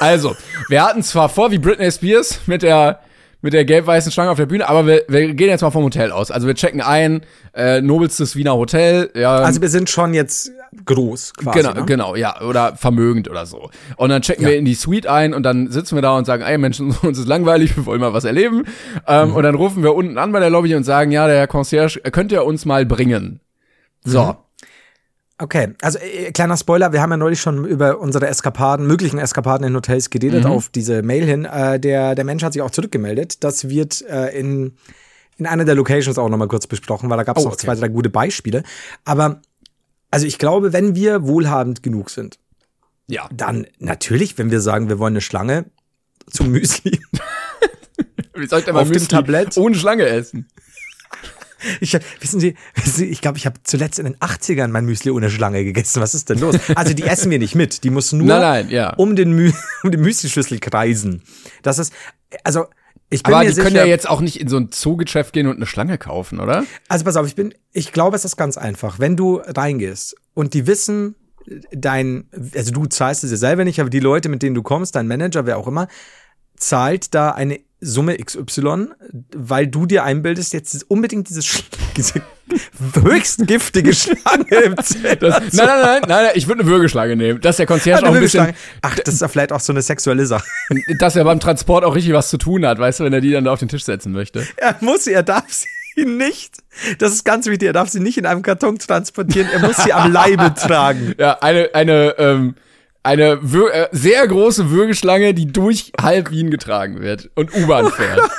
Also, wir hatten zwar vor, wie Britney Spears mit der, mit der gelb-weißen Schlange auf der Bühne, aber wir, wir gehen jetzt mal vom Hotel aus. Also wir checken ein, äh, nobelstes Wiener Hotel, ja. Also wir sind schon jetzt groß quasi. Genau, ne? genau, ja, oder vermögend oder so. Und dann checken Ja. wir in die Suite ein und dann sitzen wir da und sagen, ey Menschen, (laughs) uns ist langweilig, wir wollen mal was erleben. Ähm, Mhm. Und dann rufen wir unten an bei der Lobby und sagen, ja, der Herr Concierge, könnt ihr uns mal bringen? So. Mhm. Okay, also äh, kleiner Spoiler, wir haben ja neulich schon über unsere Eskapaden, möglichen Eskapaden in Hotels geredet, Mhm. auf diese Mail hin. Äh, der, der Mensch hat sich auch zurückgemeldet. Das wird äh, in, in einer der Locations auch nochmal kurz besprochen, weil da gab es Oh, noch okay. zwei, drei gute Beispiele. Aber also ich glaube, wenn wir wohlhabend genug sind, Ja. dann natürlich, wenn wir sagen, wir wollen eine Schlange zum Müsli. (laughs) Wie soll ich denn mal Auf dem Müsli Tablett? ohne Schlange essen? Ich, wissen Sie, wissen Sie, ich glaube, ich habe zuletzt in den 80ern mein Müsli ohne Schlange gegessen. Was ist denn los? Also die essen wir nicht mit. Die muss nur Nein, nein, ja. um den, Mü (laughs) um den Müslischlüssel kreisen. Das ist, also ich bin Aber mir die sicher, können ja jetzt auch nicht in so ein Zoogeschäft gehen und eine Schlange kaufen, oder? also pass auf, ich bin, ich glaube, es ist ganz einfach. Wenn du reingehst und die wissen, dein, also du zahlst es ja selber nicht, aber die Leute, mit denen du kommst, dein Manager, wer auch immer, zahlt da eine Summe XY, weil du dir einbildest, jetzt ist unbedingt diese, Sch (laughs) diese höchst giftige Schlange im (laughs) Zelt. Nein, nein, nein, nein, nein, ich würde eine Würgeschlange nehmen. Dass der Concierge Eine auch ein bisschen. Ach, das ist ja vielleicht auch so eine sexuelle Sache. (laughs) dass er beim Transport auch richtig was zu tun hat, weißt du, wenn er die dann da auf den Tisch setzen möchte. Er muss sie, er darf sie nicht. Das ist ganz wichtig, er darf sie nicht in einem Karton transportieren, er muss sie am Leibe tragen. Ja, eine, eine, ähm, eine Wür äh, sehr große Würgeschlange, die durch halb Wien getragen wird und U-Bahn fährt. (laughs)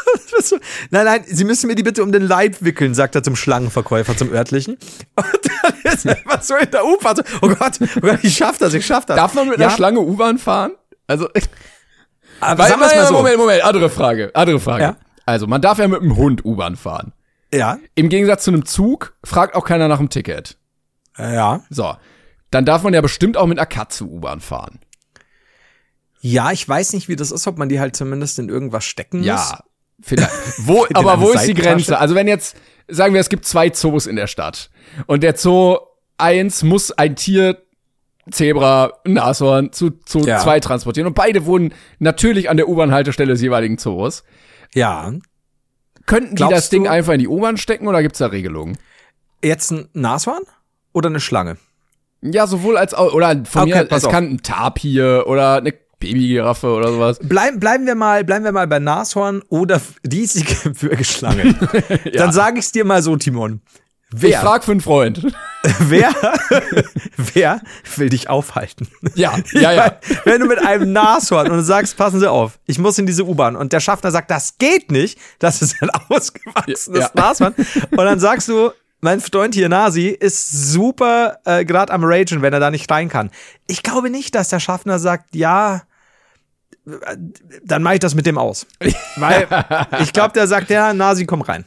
Nein, nein, Sie müssen mir die bitte um den Leib wickeln, sagt er zum Schlangenverkäufer, zum örtlichen. (laughs) Und dann ist er einfach so in der U-Bahn so, oh Gott, oh Gott, ich schaff das, ich schaff das. Darf man mit ja, einer Schlange U-Bahn fahren? Also, (laughs) aber weil, sagen mal so. Moment, Moment, andere Frage, andere Frage. Ja. Also, man darf ja mit dem Hund U-Bahn fahren. Ja, Im Gegensatz zu einem Zug fragt auch keiner nach dem Ticket. ja. So. Dann darf man ja bestimmt auch mit einer Katze U-Bahn fahren. Ja, ich weiß nicht, wie das ist, ob man die halt zumindest in irgendwas stecken muss. Ja, vielleicht. Wo, (laughs) aber wo ist die? Grenze? Also wenn jetzt, sagen wir, es gibt zwei Zoos in der Stadt und der Zoo 1 muss ein Tier, Zebra, Nashorn zu Zoo Ja. 2 transportieren und beide wohnen natürlich an der U-Bahn-Haltestelle des jeweiligen Zoos. Ja. Könnten die Glaubst das Ding du- einfach in die U-Bahn stecken oder gibt's da Regelungen? Jetzt ein Nashorn oder eine Schlange? Ja, sowohl als auch, oder von Okay, mir, pass es auf. kann ein Tapir oder eine Babygiraffe oder sowas. Bleib, bleiben wir mal, bleiben wir mal bei Nashorn oder riesige Würgeschlange. (laughs) Dann sage ich's dir mal so, Timon. Ich Wer, frag für einen Freund. (laughs) wer, (laughs) wer will dich aufhalten? Ja, ja, ja. Ich Wenn du mit einem Nashorn und du sagst, passen Sie auf, ich muss in diese U-Bahn und der Schaffner sagt, das geht nicht, das ist ein ausgewachsenes Ja. Nashorn. Und dann sagst du, mein Freund hier, Nasi, ist super äh, gerade am Ragen, wenn er da nicht rein kann. Ich glaube nicht, dass der Schaffner sagt, ja, äh, dann mache ich das mit dem aus. (laughs) Weil ich glaube, der sagt, ja, Nasi, komm rein.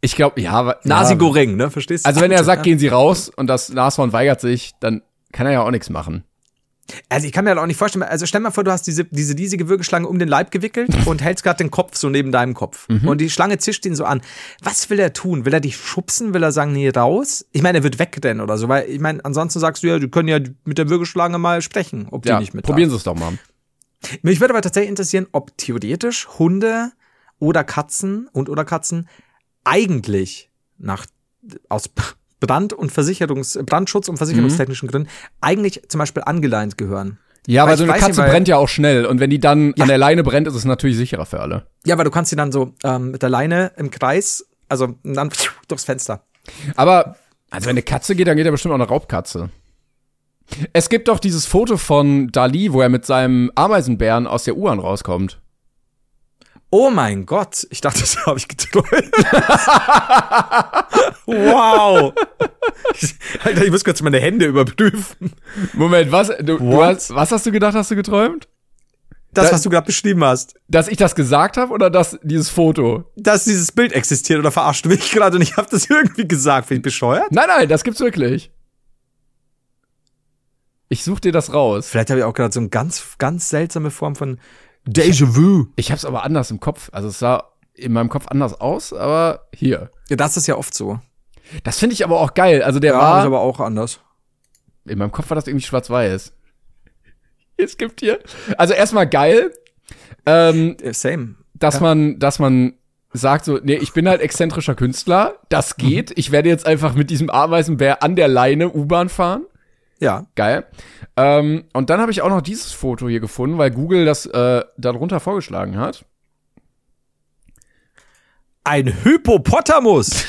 Ich glaube, ja, aber- Nasi ja. Goreng, ne? Verstehst du? Also wenn er sagt, gehen Sie raus und das Nashorn weigert sich, dann kann er ja auch nichts machen. Also ich kann mir halt auch nicht vorstellen, also stell mal vor, du hast diese, diese riesige Würgeschlange um den Leib gewickelt (laughs) und hältst gerade den Kopf so neben deinem Kopf. Und die Schlange zischt ihn so an. Was will er tun? Will er dich schubsen? Will er sagen, nee, raus? Ich meine, er wird wegrennen oder so, weil ich meine, ansonsten sagst du ja, die können ja mit der Würgeschlange mal sprechen, ob die Ja, nicht mit probieren. Sie es doch mal. Mich würde aber tatsächlich interessieren, ob theoretisch Hunde oder Katzen und oder Katzen eigentlich nach aus Brand- und Versicherungs Brandschutz und versicherungstechnischen Gründen eigentlich zum Beispiel angeleint gehören. Ja, Weil weil so eine Katze nicht, brennt ja auch schnell und wenn die dann Ja. an der Leine brennt, ist es natürlich sicherer für alle. Ja, weil du kannst sie dann so ähm, mit der Leine im Kreis, also dann (laughs) durchs Fenster. Aber also wenn eine Katze geht, dann geht ja bestimmt auch eine Raubkatze. Es gibt doch dieses Foto von Dali, wo er mit seinem Ameisenbären aus der U-Bahn rauskommt. Oh mein Gott, ich dachte, das habe ich geträumt. wow. Ich, Alter, ich muss kurz meine Hände überprüfen. Moment, was? Du, du hast, was hast du gedacht, hast du geträumt? Das, Da- was du gerade beschrieben hast. Dass ich das gesagt habe oder dass dieses Foto? Dass dieses Bild existiert oder verarscht du mich gerade und ich habe das irgendwie gesagt. Bin ich bescheuert? Nein, nein, das gibt's wirklich. Ich such dir das raus. Vielleicht habe ich auch gerade so eine ganz, ganz seltsame Form von Déjà-vu. Ich hab's aber anders im Kopf. Also es sah in meinem Kopf anders aus, aber hier. Ja, das ist ja oft so. Das finde ich aber auch geil. Also der Ja, war ist aber auch anders. in meinem Kopf war das irgendwie schwarz-weiß. Es gibt hier. Also erstmal geil, ähm, Äh, Same. dass man, dass man sagt so, nee, ich bin halt exzentrischer Künstler, das geht. Ich werde jetzt einfach mit diesem Ameisenbär an der Leine U-Bahn fahren. Ja. Geil. Ähm, und dann habe ich auch noch dieses Foto hier gefunden, weil Google das äh, darunter vorgeschlagen hat. Ein Hippopotamus.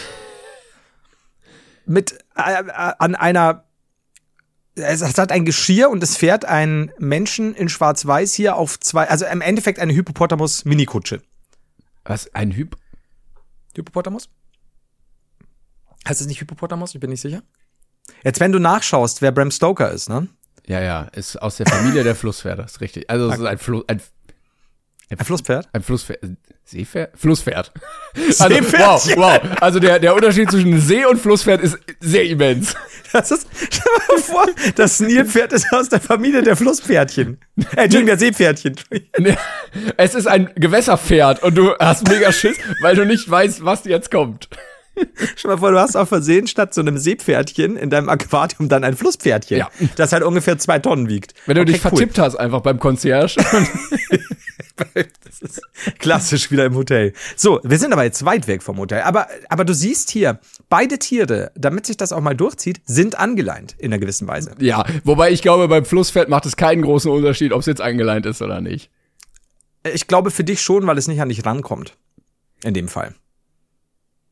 (laughs) Mit äh, äh, an einer es hat ein Geschirr und es fährt ein Menschen in Schwarz-Weiß hier auf zwei, also im Endeffekt eine Hippopotamus-Minikutsche. Was? Ein Hyp? Hippopotamus? Heißt es nicht Hippopotamus? Ich bin nicht sicher. Jetzt, wenn du nachschaust, wer Bram Stoker ist, ne? Ja, ja, ist aus der Familie der Flusspferde, ist richtig. Also es ist ein, Flu ein, Ein Flusspferd? ein Flusspferd. Seepferd? Flusspferd. (laughs) Also, Seepferdchen. wow, wow. Also der, der Unterschied zwischen See und Flusspferd ist sehr immens. Das ist, (laughs) stell dir mal vor, das Nilpferd ist aus der Familie der Flusspferdchen. Äh, Entschuldigung, der Seepferdchen. (laughs) Nee, Es ist ein Gewässerpferd und du hast mega Schiss, weil du nicht weißt, was jetzt kommt. (laughs) Stell dir mal vor, du hast auf Versehen statt so einem Seepferdchen in deinem Aquarium dann ein Flusspferdchen, Ja. das halt ungefähr zwei Tonnen wiegt. Wenn du Okay, dich cool. vertippt hast einfach beim Concierge. (laughs) Das ist klassisch wieder im Hotel. So, wir sind aber jetzt weit weg vom Hotel. Aber, aber du siehst hier, beide Tiere, damit sich das auch mal durchzieht, sind angeleint in einer gewissen Weise. ja, wobei ich glaube, beim Flusspferd macht es keinen großen Unterschied, ob es jetzt eingeleint ist oder nicht. Ich glaube für dich schon, weil es nicht an dich rankommt. In dem Fall.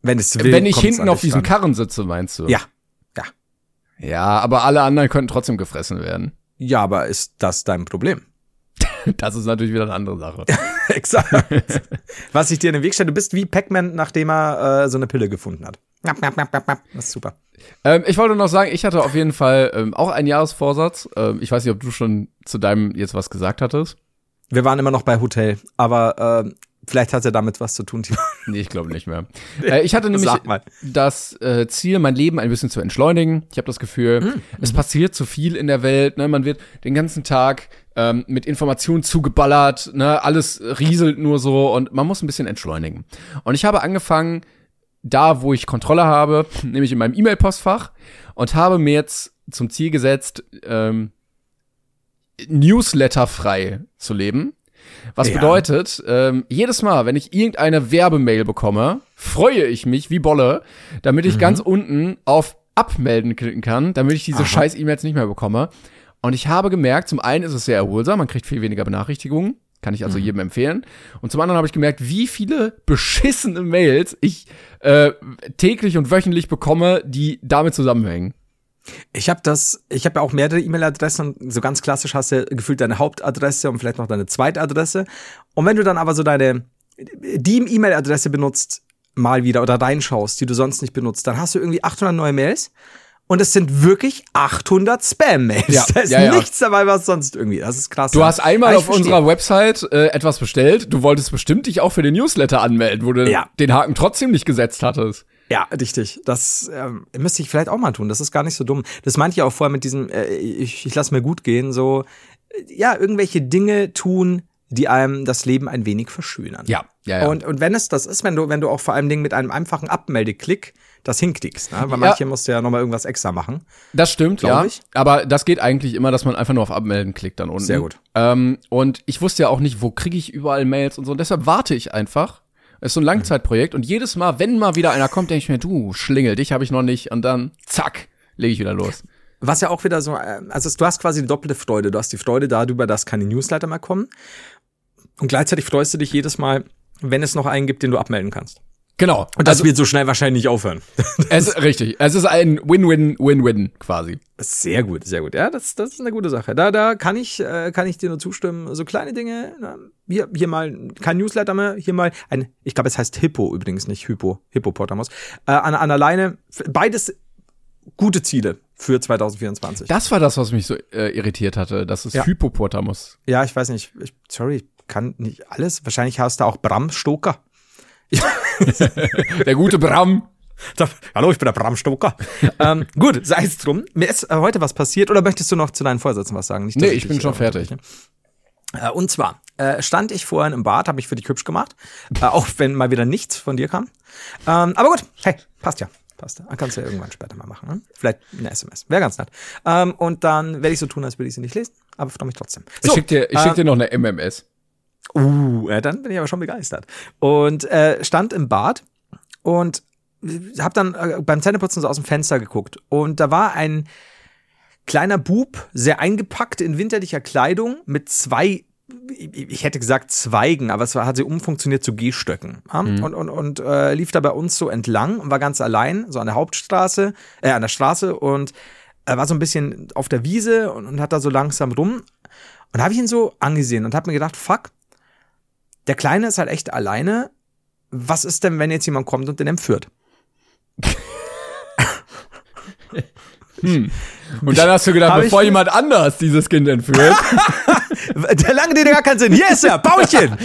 Wenn es will, Wenn ich hinten auf diesem. Karren sitze, meinst du? Ja. Ja. Ja, aber alle anderen könnten trotzdem gefressen werden. Ja, aber ist das dein Problem? (laughs) Das ist natürlich wieder eine andere Sache. (laughs) Exakt. Was ich dir in den Weg stelle, du bist wie Pac-Man, nachdem er äh, so eine Pille gefunden hat. Das ist super. ähm, ich wollte noch sagen, ich hatte auf jeden Fall ähm, auch einen Jahresvorsatz. Ähm, ich weiß nicht, ob du schon zu deinem jetzt was gesagt hattest. Wir waren immer noch bei Hotel, aber äh, vielleicht hat er damit was zu tun, Timo. Nee, ich glaube nicht mehr. (laughs) äh, ich hatte nämlich das äh, Ziel, mein Leben ein bisschen zu entschleunigen. Ich habe das Gefühl, Hm. es passiert zu viel in der Welt. Ne? Man wird den ganzen Tag ähm, mit Informationen zugeballert. Ne? Alles rieselt nur so und man muss ein bisschen entschleunigen. Und ich habe angefangen, da wo ich Kontrolle habe, nämlich in meinem E-Mail-Postfach und habe mir jetzt zum Ziel gesetzt, ähm, newsletterfrei zu leben. Was Ja. bedeutet, ähm, jedes Mal, wenn ich irgendeine Werbemail bekomme, freue ich mich wie Bolle, damit Mhm. ich ganz unten auf Abmelden klicken kann, damit ich diese scheiß E-Mails nicht mehr bekomme. Und ich habe gemerkt, zum einen ist es sehr erholsam, man kriegt viel weniger Benachrichtigungen, kann ich also Mhm. jedem empfehlen. Und zum anderen habe ich gemerkt, wie viele beschissene Mails ich äh, täglich und wöchentlich bekomme, die damit zusammenhängen. Ich habe das, ich habe ja auch mehrere E-Mail-Adressen und so ganz klassisch hast du gefühlt deine Hauptadresse und vielleicht noch deine Zweitadresse. Und wenn du dann aber so deine, die E-Mail-Adresse benutzt, mal wieder oder reinschaust, die du sonst nicht benutzt, dann hast du irgendwie 800 neue Mails. Und es sind wirklich 800 Spam-Mails. Ja, da ist ja, ja. nichts dabei, was sonst irgendwie. Das ist krass. Du hast einmal ich auf verstehe. unserer Website äh, etwas bestellt. Du wolltest bestimmt dich auch für den Newsletter anmelden, wo du den Haken trotzdem nicht gesetzt hattest. Ja, richtig. Das ähm, müsste ich vielleicht auch mal tun. Das ist gar nicht so dumm. Das meinte ich auch vorher mit diesem, äh, ich, ich lasse mir gut gehen, so, ja, irgendwelche Dinge tun, die einem das Leben ein wenig verschönern. Ja, ja, ja. Und, und wenn es das ist, wenn du, wenn du auch vor allem Dingen mit einem einfachen Abmeldeklick das hinklickst, ne? weil Ja. manche musst du ja nochmal irgendwas extra machen. Das stimmt, ja. ich. Aber das geht eigentlich immer, dass man einfach nur auf Abmelden klickt dann unten. Sehr gut. Ähm, und ich wusste ja auch nicht, wo kriege ich überall Mails und so. Und deshalb warte ich einfach. Es ist so ein Langzeitprojekt. Und jedes Mal, wenn mal wieder einer kommt, denke ich mir, du, Schlingel, dich habe ich noch nicht. Und dann, zack, lege ich wieder los. Was ja auch wieder so, äh, also du hast quasi die doppelte Freude. Du hast die Freude darüber, dass keine Newsletter mehr kommen. Und gleichzeitig freust du dich jedes Mal, wenn es noch einen gibt, den du abmelden kannst. Genau. Und das also, wird so schnell wahrscheinlich nicht aufhören. (laughs) es ist richtig. Es ist ein Win-Win-Win-Win quasi. Sehr gut, sehr gut. Ja, das, das ist eine gute Sache. Da, da kann ich, äh, kann ich dir nur zustimmen. So kleine Dinge. Na, hier, hier mal kein Newsletter mehr. Hier mal ein, ich glaube, es heißt Hippo übrigens, nicht Hypo, Hippopotamus. Äh, an, an alleine. Beides gute Ziele. für 2024. Das war das, was mich so äh, irritiert hatte. Das ist Ja. Hypopotamus. Ja, ich weiß nicht. Ich, sorry, ich kann nicht alles. Wahrscheinlich hast du auch Bram Stoker. (laughs) (laughs) Der gute Bram. Hallo, ich bin der Bram Stoker. ähm, gut, sei es drum. Mir ist äh, heute was passiert. Oder möchtest du noch zu deinen Vorsätzen was sagen? Nicht, Nee, ich bin schon äh, fertig. Äh, und zwar äh, stand ich vorhin im Bad, habe mich für dich hübsch gemacht, äh, auch wenn mal wieder nichts von dir kam. Ähm, aber gut, hey, passt ja. Passt ja. Kannst du ja irgendwann später mal machen. Ne? Vielleicht eine SMS. Wäre ganz nett. Ähm, und dann werde ich so tun, als würde ich sie nicht lesen, aber freue mich trotzdem. Ich schick dir, ich schick äh, dir noch eine MMS. Uh, ja, dann bin ich aber schon begeistert. Und äh, stand im Bad und habe dann äh, beim Zähneputzen so aus dem Fenster geguckt. Und da war ein kleiner Bub, sehr eingepackt in winterlicher Kleidung, mit zwei, ich hätte gesagt Zweigen, aber es war, hat sie umfunktioniert zu Gehstöcken. Ja? Und, und, und äh, lief da bei uns so entlang und war ganz allein, so an der Hauptstraße, äh, an der Straße und er war so ein bisschen auf der Wiese und, und hat da so langsam rum. Und habe ich ihn so angesehen und habe mir gedacht, fuck, der Kleine ist halt echt alleine. Was ist denn, wenn jetzt jemand kommt und den entführt? Und dann hast du gedacht, Hab bevor jemand anders dieses Kind entführt, (laughs) Der lange Rede gar keinen Sinn. Hier ist er, Paulchen! (laughs)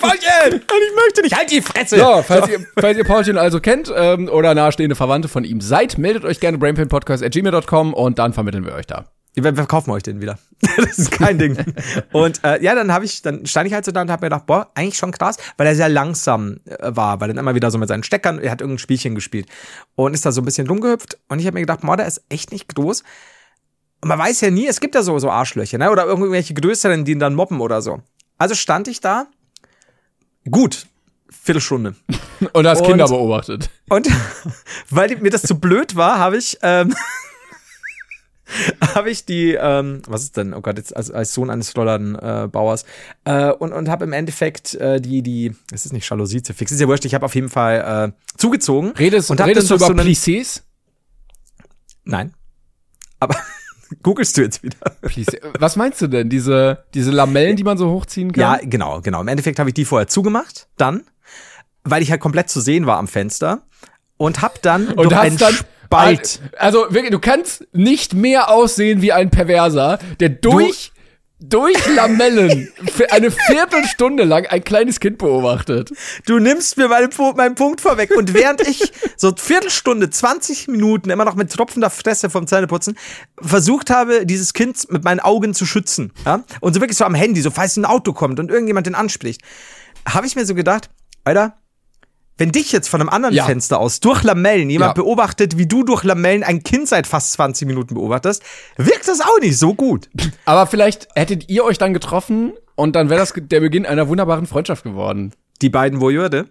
Paulchen! Und ich möchte nicht, halt die Fresse! Ja, falls ihr, falls ihr Paulchen also kennt ähm, oder nahestehende Verwandte von ihm seid, meldet euch gerne brainpainpodcast.gmail.com und dann vermitteln wir euch da. Wir, wir kaufen euch den wieder. (laughs) das ist kein Ding. Und äh, ja, dann habe ich, dann stand ich halt so da und habe mir gedacht, boah, eigentlich schon krass, weil er sehr langsam äh, war, weil er dann immer wieder so mit seinen Steckern, er hat irgendein Spielchen gespielt und ist da so ein bisschen rumgehüpft und ich habe mir gedacht, boah, der ist echt nicht groß. Und man weiß ja nie, es gibt ja so, so Arschlöcher, ne? Oder irgendwelche Größeren, die ihn dann mobben oder so. Also stand ich da, gut, Viertelstunde. (laughs) Und hast Und- Kinder beobachtet. Und (laughs) weil mir das zu blöd war, habe ich, ähm, (laughs) habe ich die, ähm, was ist denn, oh Gott, jetzt als, als Sohn eines Stollerden äh, Bauers, äh, und, und habe im Endeffekt äh, die, die, es ist nicht Jalousie zu fix, ist ja wurscht, ich habe auf jeden Fall äh, zugezogen. Redest, und redest du über so einen- Plissés? Nein. Aber (laughs) googelst du jetzt wieder? Plissé. Was meinst du denn? Diese, diese Lamellen, die man so hochziehen Ja, kann? genau, genau. Im Endeffekt habe ich die vorher zugemacht, dann, weil ich halt komplett zu sehen war am Fenster und hab dann Und durch einen dann Spalt. Also wirklich, du kannst nicht mehr aussehen wie ein Perverser, der durch durch Lamellen für eine Viertelstunde lang ein kleines Kind beobachtet. Du nimmst mir meinen, meinen Punkt vorweg. Und während ich so Viertelstunde, 20 Minuten immer noch mit tropfender Fresse vom Zähneputzen versucht habe, dieses Kind mit meinen Augen zu schützen, ja, und so wirklich so am Handy, so falls ein Auto kommt und irgendjemand den anspricht, habe ich mir so gedacht, Alter, wenn dich jetzt von einem anderen Ja. Fenster aus durch Lamellen jemand Ja. beobachtet, wie du durch Lamellen ein Kind seit fast 20 Minuten beobachtest, wirkt das auch nicht so gut. (laughs) Aber vielleicht hättet ihr euch dann getroffen und dann wäre das der Beginn einer wunderbaren Freundschaft geworden. Die beiden Voyeurde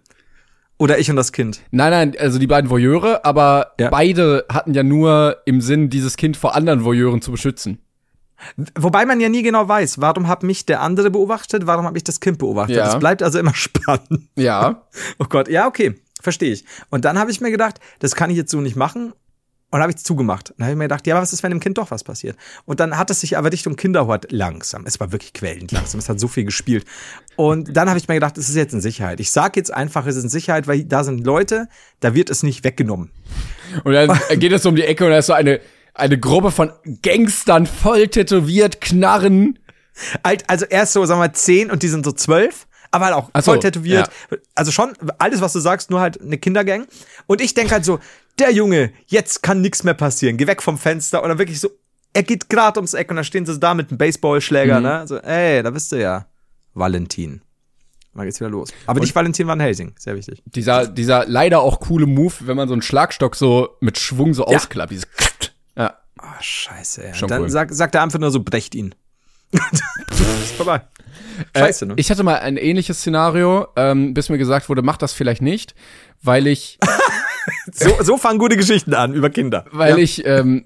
oder ich und das Kind. Nein, nein, also die beiden Voyeure, aber Ja. beide hatten ja nur im Sinn, dieses Kind vor anderen Voyeuren zu beschützen. Wobei man ja nie genau weiß, warum hat mich der andere beobachtet, warum habe ich das Kind beobachtet. Ja. Das bleibt also immer (laughs) spannend. Ja. Oh Gott, ja, okay, verstehe ich. Und dann habe ich mir gedacht, das kann ich jetzt so nicht machen. Und habe ich zugemacht. Dann habe ich mir gedacht, ja, aber was ist, wenn dem Kind doch was passiert? Und dann hat es sich aber Richtung Kinderhort langsam. Es war wirklich quälend langsam. Es hat so viel gespielt. Und dann habe ich mir gedacht, es ist jetzt in Sicherheit. Ich sage jetzt einfach, es ist in Sicherheit, weil da sind Leute, da wird es nicht weggenommen. Und dann geht es um die Ecke und da ist so eine, eine Gruppe von Gangstern voll tätowiert, Knarren. Alt, also erst so, sagen wir mal, zehn und die sind so zwölf, aber halt auch Ach so, voll tätowiert. Also schon alles, was du sagst, nur halt eine Kindergang. Und ich denke halt so, der Junge, jetzt kann nichts mehr passieren. Geh weg vom Fenster. Und dann wirklich so, er geht gerade ums Eck und dann stehen sie da mit einem Baseballschläger, Mhm. ne? So, ey, da bist du ja. Valentin. Dann geht's wieder los. Aber nicht Valentin Van Helsing, sehr wichtig. Dieser, dieser leider auch coole Move, wenn man so einen Schlagstock so mit Schwung so ausklappt. Dieses Ah, scheiße, ey. Schon dann cool. sagt, sagt er einfach nur so, brecht ihn. ist vorbei. (laughs) Scheiße, ne? Äh, Ich hatte mal ein ähnliches Szenario, ähm, bis mir gesagt wurde, mach das vielleicht nicht, weil ich, (laughs) so, so fangen gute Geschichten an über Kinder. weil ja. ich ähm,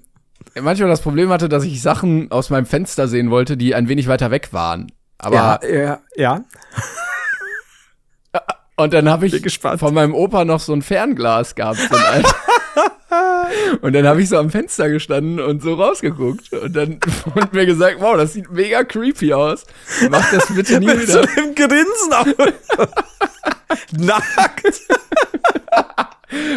manchmal das Problem hatte, dass ich Sachen aus meinem Fenster sehen wollte, die ein wenig weiter weg waren. Aber ja, ja, ja. (laughs) und dann habe ich gespannt. von meinem Opa noch so ein Fernglas gehabt. So ein. (laughs) und dann habe ich so am Fenster gestanden und so rausgeguckt und dann wurde mir gesagt, wow, das sieht mega creepy aus. Mach das bitte nie (laughs) Mit so wieder. einem Grinsen auf. (laughs) Nackt.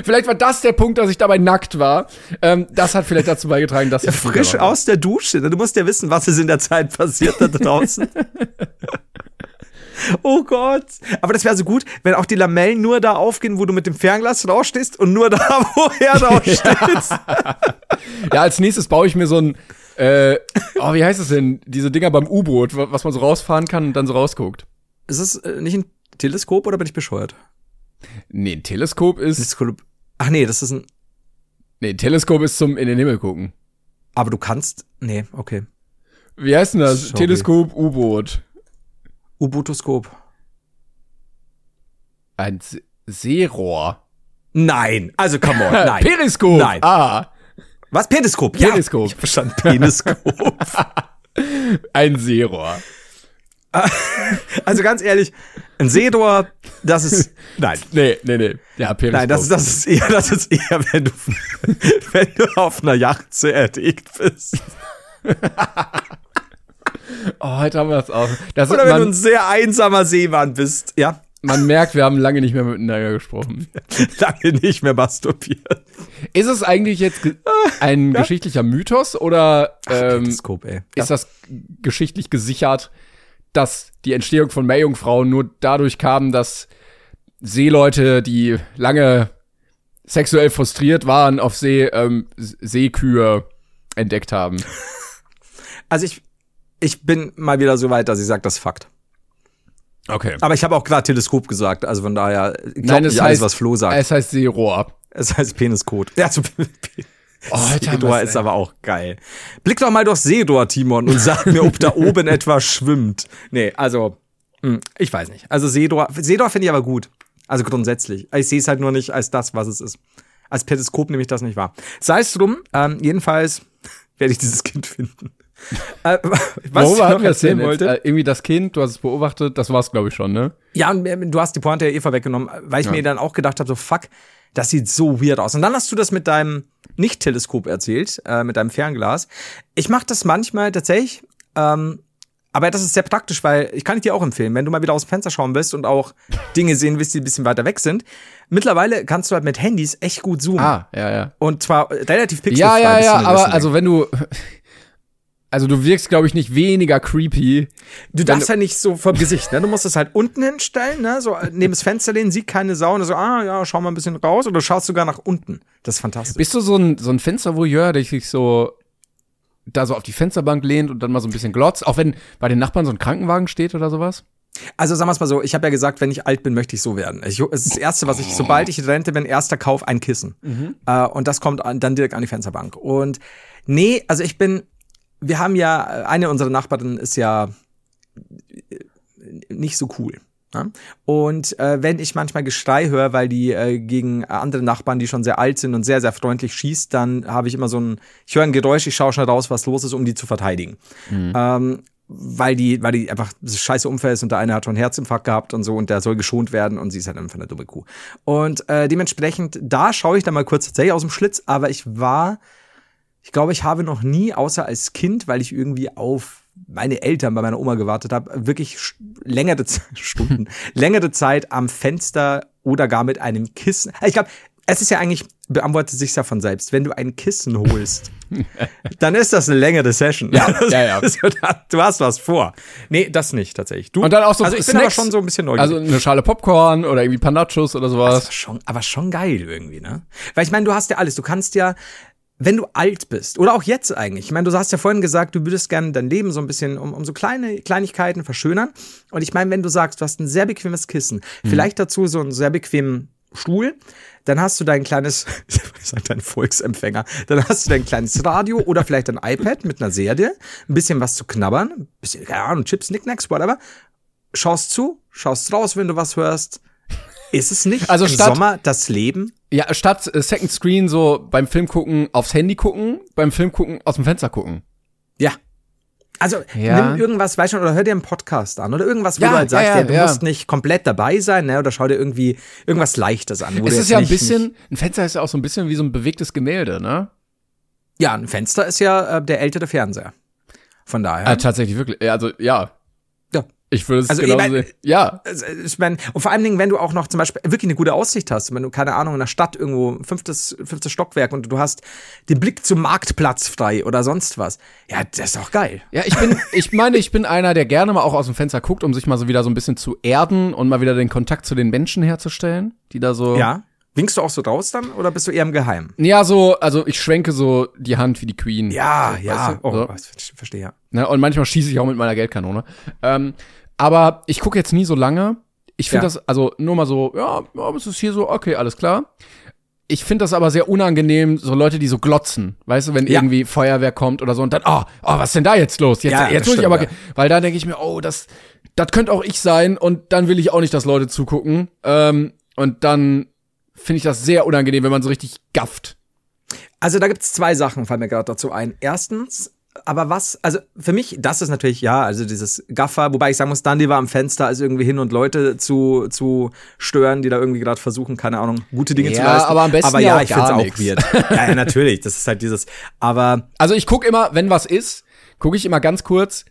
vielleicht war das der Punkt, dass ich dabei nackt war. Ähm, das hat vielleicht dazu beigetragen, dass ich Frisch aus der Dusche. Du musst ja wissen, was ist in der Zeit passiert da draußen. Oh Gott. Aber das wäre so gut, wenn auch die Lamellen nur da aufgehen, wo du mit dem Fernglas rausstehst und nur da, (laughs) wo er rausstehst. Ja, als nächstes baue ich mir so ein, äh, oh, wie heißt es denn? Diese Dinger beim U-Boot, wa- was man so rausfahren kann und dann so rausguckt. Ist es äh, nicht ein Teleskop oder bin ich bescheuert? Nee, ein Teleskop ist, Teleskop. Ach nee, das ist ein. nee, ein Teleskop ist zum in den Himmel gucken. Aber du kannst. Nee, okay. Wie heißt denn das? Sorry. Teleskop, U-Boot. U-Bootoskop. Ein Se Seerohr. Nein, also come on, (laughs) nein. Periskop. Nein. Ah, Was? Periskop? Periskop. Ja, ich hab verstanden. Periskop. (laughs) ein Seerohr. (laughs) also ganz ehrlich, ein Seerohr, das ist. Nein. Nee, nee, nee. Ja, Periskop. Nein, das, das ist eher, das ist eher, wenn du, wenn du auf einer Yacht sehr erdickt bist. Oh, heute haben wir das auch. Das Oder wenn du ein man, sehr einsamer Seemann bist. Ja, man merkt, wir haben lange nicht mehr miteinander gesprochen. (laughs) lange nicht mehr masturbiert. Ist es eigentlich jetzt ge ein geschichtlicher Mythos oder ähm, Periskop, ey. ist das geschichtlich gesichert, dass die Entstehung von Meerjungfrauen nur dadurch kam, dass Seeleute, die lange sexuell frustriert waren auf See, ähm, Seekühe entdeckt haben? Also ich, ich bin mal wieder so weit, dass ich sage, das ist Fakt. Okay. Aber ich habe auch gerade Teleskop gesagt, also von daher glaub Nein, es nicht alles, heißt- was Flo sagt. Es heißt Seerohr. Es heißt Peniskot. Ja, so, Oh, Alter, Seedor was, ist aber auch geil. Blick doch mal durchs Seedor, Timon, und sag mir, ob da (laughs) oben etwas schwimmt. Nee, also, hm, ich weiß nicht. Also Seedor, Seedor finde ich aber gut. Also grundsätzlich. Ich sehe es halt nur nicht als das, was es ist. Als Periskop nehme ich das nicht wahr. Sei es drum, ähm, jedenfalls (laughs) werde ich dieses Kind finden. (laughs) äh, was Worüber ich noch erzählen jetzt? wollte. Äh, irgendwie das Kind, du hast es beobachtet, das war's, glaube ich, schon, ne? Ja, und äh, du hast die Pointe ja eh vorweggenommen, weil ich mir dann auch gedacht habe, so fuck, das sieht so weird aus. Und dann hast du das mit deinem Nicht-Teleskop erzählt, äh, mit deinem Fernglas. Ich mache das manchmal tatsächlich, ähm, aber das ist sehr praktisch, weil ich kann ich dir auch empfehlen, wenn du mal wieder aus dem Fenster schauen willst und auch Dinge sehen willst, die ein bisschen weiter weg sind. Mittlerweile kannst du halt mit Handys echt gut zoomen. Ah, ja, ja. Und zwar äh, relativ pixelfrei. Ja, ja, ja, aber also wenn du also du wirkst glaube ich nicht weniger creepy. Du darfst ja nicht so vom Gesicht, ne? Du musst es halt unten hinstellen, ne? So neben das Fenster lehnen, sieht keine Sau und so, ah ja, schau mal ein bisschen raus oder du schaust sogar nach unten. Das ist fantastisch. Bist du so ein so ein Fenstervoyeur, der sich so da so auf die Fensterbank lehnt und dann mal so ein bisschen glotzt, auch wenn bei den Nachbarn so ein Krankenwagen steht oder sowas? Also sagen wir es mal so, ich habe ja gesagt, wenn ich alt bin, möchte ich so werden. Ich, es ist das Erste, was ich, sobald ich in Rente bin, erster Kauf, ein Kissen. Äh, und das kommt an, dann direkt an die Fensterbank. Und nee, also ich bin, wir haben ja, eine unserer Nachbarinnen ist ja äh, nicht so cool. Ja? Und äh, wenn ich manchmal Geschrei höre, weil die äh, gegen andere Nachbarn, die schon sehr alt sind und sehr, sehr freundlich schießt, dann habe ich immer so ein, ich höre ein Geräusch, ich schaue schnell raus, was los ist, um die zu verteidigen. Ähm, weil die, weil die einfach das scheiße Unfall ist und der eine hat schon einen Herzinfarkt gehabt und so und der soll geschont werden und sie ist halt einfach eine dumme Kuh. Und äh, dementsprechend, da schaue ich dann mal kurz tatsächlich aus dem Schlitz, aber ich war, ich glaube, ich habe noch nie, außer als Kind, weil ich irgendwie auf meine Eltern bei meiner Oma gewartet habe, wirklich längere (laughs) Stunden, (laughs) längere Zeit am Fenster oder gar mit einem Kissen. Ich glaube, es ist ja eigentlich, beantwortet sich ja von selbst. Wenn du ein Kissen holst, (laughs) dann ist das eine längere Session. Ja, ja, ja. Du hast was vor. Nee, das nicht tatsächlich. Du, Und dann auch so also ich bin Snacks. aber schon so ein bisschen neugierig. Also eine Schale Popcorn oder irgendwie Panachos oder sowas. Aber schon, aber schon geil irgendwie, ne? Weil ich meine, du hast ja alles. Du kannst ja, wenn du alt bist, oder auch jetzt eigentlich, ich meine, du hast ja vorhin gesagt, du würdest gerne dein Leben so ein bisschen um, um so kleine Kleinigkeiten verschönern. Und ich meine, wenn du sagst, du hast ein sehr bequemes Kissen, vielleicht dazu so einen sehr bequemen Stuhl, dann hast du dein kleines, (laughs) ich sag dein Volksempfänger, dann hast du dein kleines Radio oder vielleicht ein iPad mit einer Serie, ein bisschen was zu knabbern, ein bisschen, keine Ahnung, Chips, Knickknacks, whatever. Schaust zu, schaust raus, wenn du was hörst. Ist es nicht Also im statt- Sommer das Leben? Ja, statt äh, Second Screen so beim Film gucken aufs Handy gucken, beim Film gucken aus dem Fenster gucken. Ja. Also Ja. nimm irgendwas, weißt du, oder hör dir einen Podcast an oder irgendwas, wo Ja, du halt sagst, ja, ja, du musst nicht komplett dabei sein, ne? Oder schau dir irgendwie irgendwas Leichtes an. Wo es ist ja ein bisschen, ein Fenster ist ja auch so ein bisschen wie so ein bewegtes Gemälde, ne? ja, ein Fenster ist ja äh, der ältere Fernseher. Von daher. Äh, tatsächlich wirklich. Ja, Also ja. Ich würde es Also, genauso ich mein- sehen. Ja. Ich meine, und vor allen Dingen, wenn du auch noch zum Beispiel wirklich eine gute Aussicht hast, wenn du, keine Ahnung, in der Stadt irgendwo fünftes, fünftes Stockwerk und du hast den Blick zum Marktplatz frei oder sonst was. Ja, das ist doch geil. Ja, ich bin, ich meine, ich bin einer, der gerne mal auch aus dem Fenster guckt, um sich mal so wieder so ein bisschen zu erden und mal wieder den Kontakt zu den Menschen herzustellen, die da so. Ja. Winkst du auch so raus dann oder bist du eher im Geheimen? Ja, so, also ich schwenke so die Hand wie die Queen. Ja, Weißt ja. du? Oh, So. ich verstehe ja. Ne? Und manchmal schieße ich auch mit meiner Geldkanone. Ähm, aber ich gucke jetzt nie so lange. Ich finde Ja. das, also nur mal so, ja, es ist hier so, okay, alles klar. Ich finde das aber sehr unangenehm, so Leute, die so glotzen, weißt du, wenn Ja. irgendwie Feuerwehr kommt oder so und dann, oh, oh, was ist denn da jetzt los? Jetzt, Ja, jetzt muss ich aber, weil da denke ich mir, oh, das, das könnte auch ich sein und dann will ich auch nicht, dass Leute zugucken. Ähm, und dann finde ich das sehr unangenehm, wenn man so richtig gafft. Also da gibt's zwei Sachen, fallen mir gerade dazu ein. Erstens, aber was, also für mich, das ist natürlich, ja, also dieses Gaffer, wobei ich sagen muss, Dandy war am Fenster, also irgendwie hin und Leute zu, zu stören, die da irgendwie gerade versuchen, keine Ahnung, gute Dinge zu Ja, leisten. aber am besten aber ja ja, ich find's gar auch weird. (laughs) Ja, ja, natürlich, das ist halt dieses, aber Also ich gucke immer, wenn was ist, gucke ich immer ganz kurz,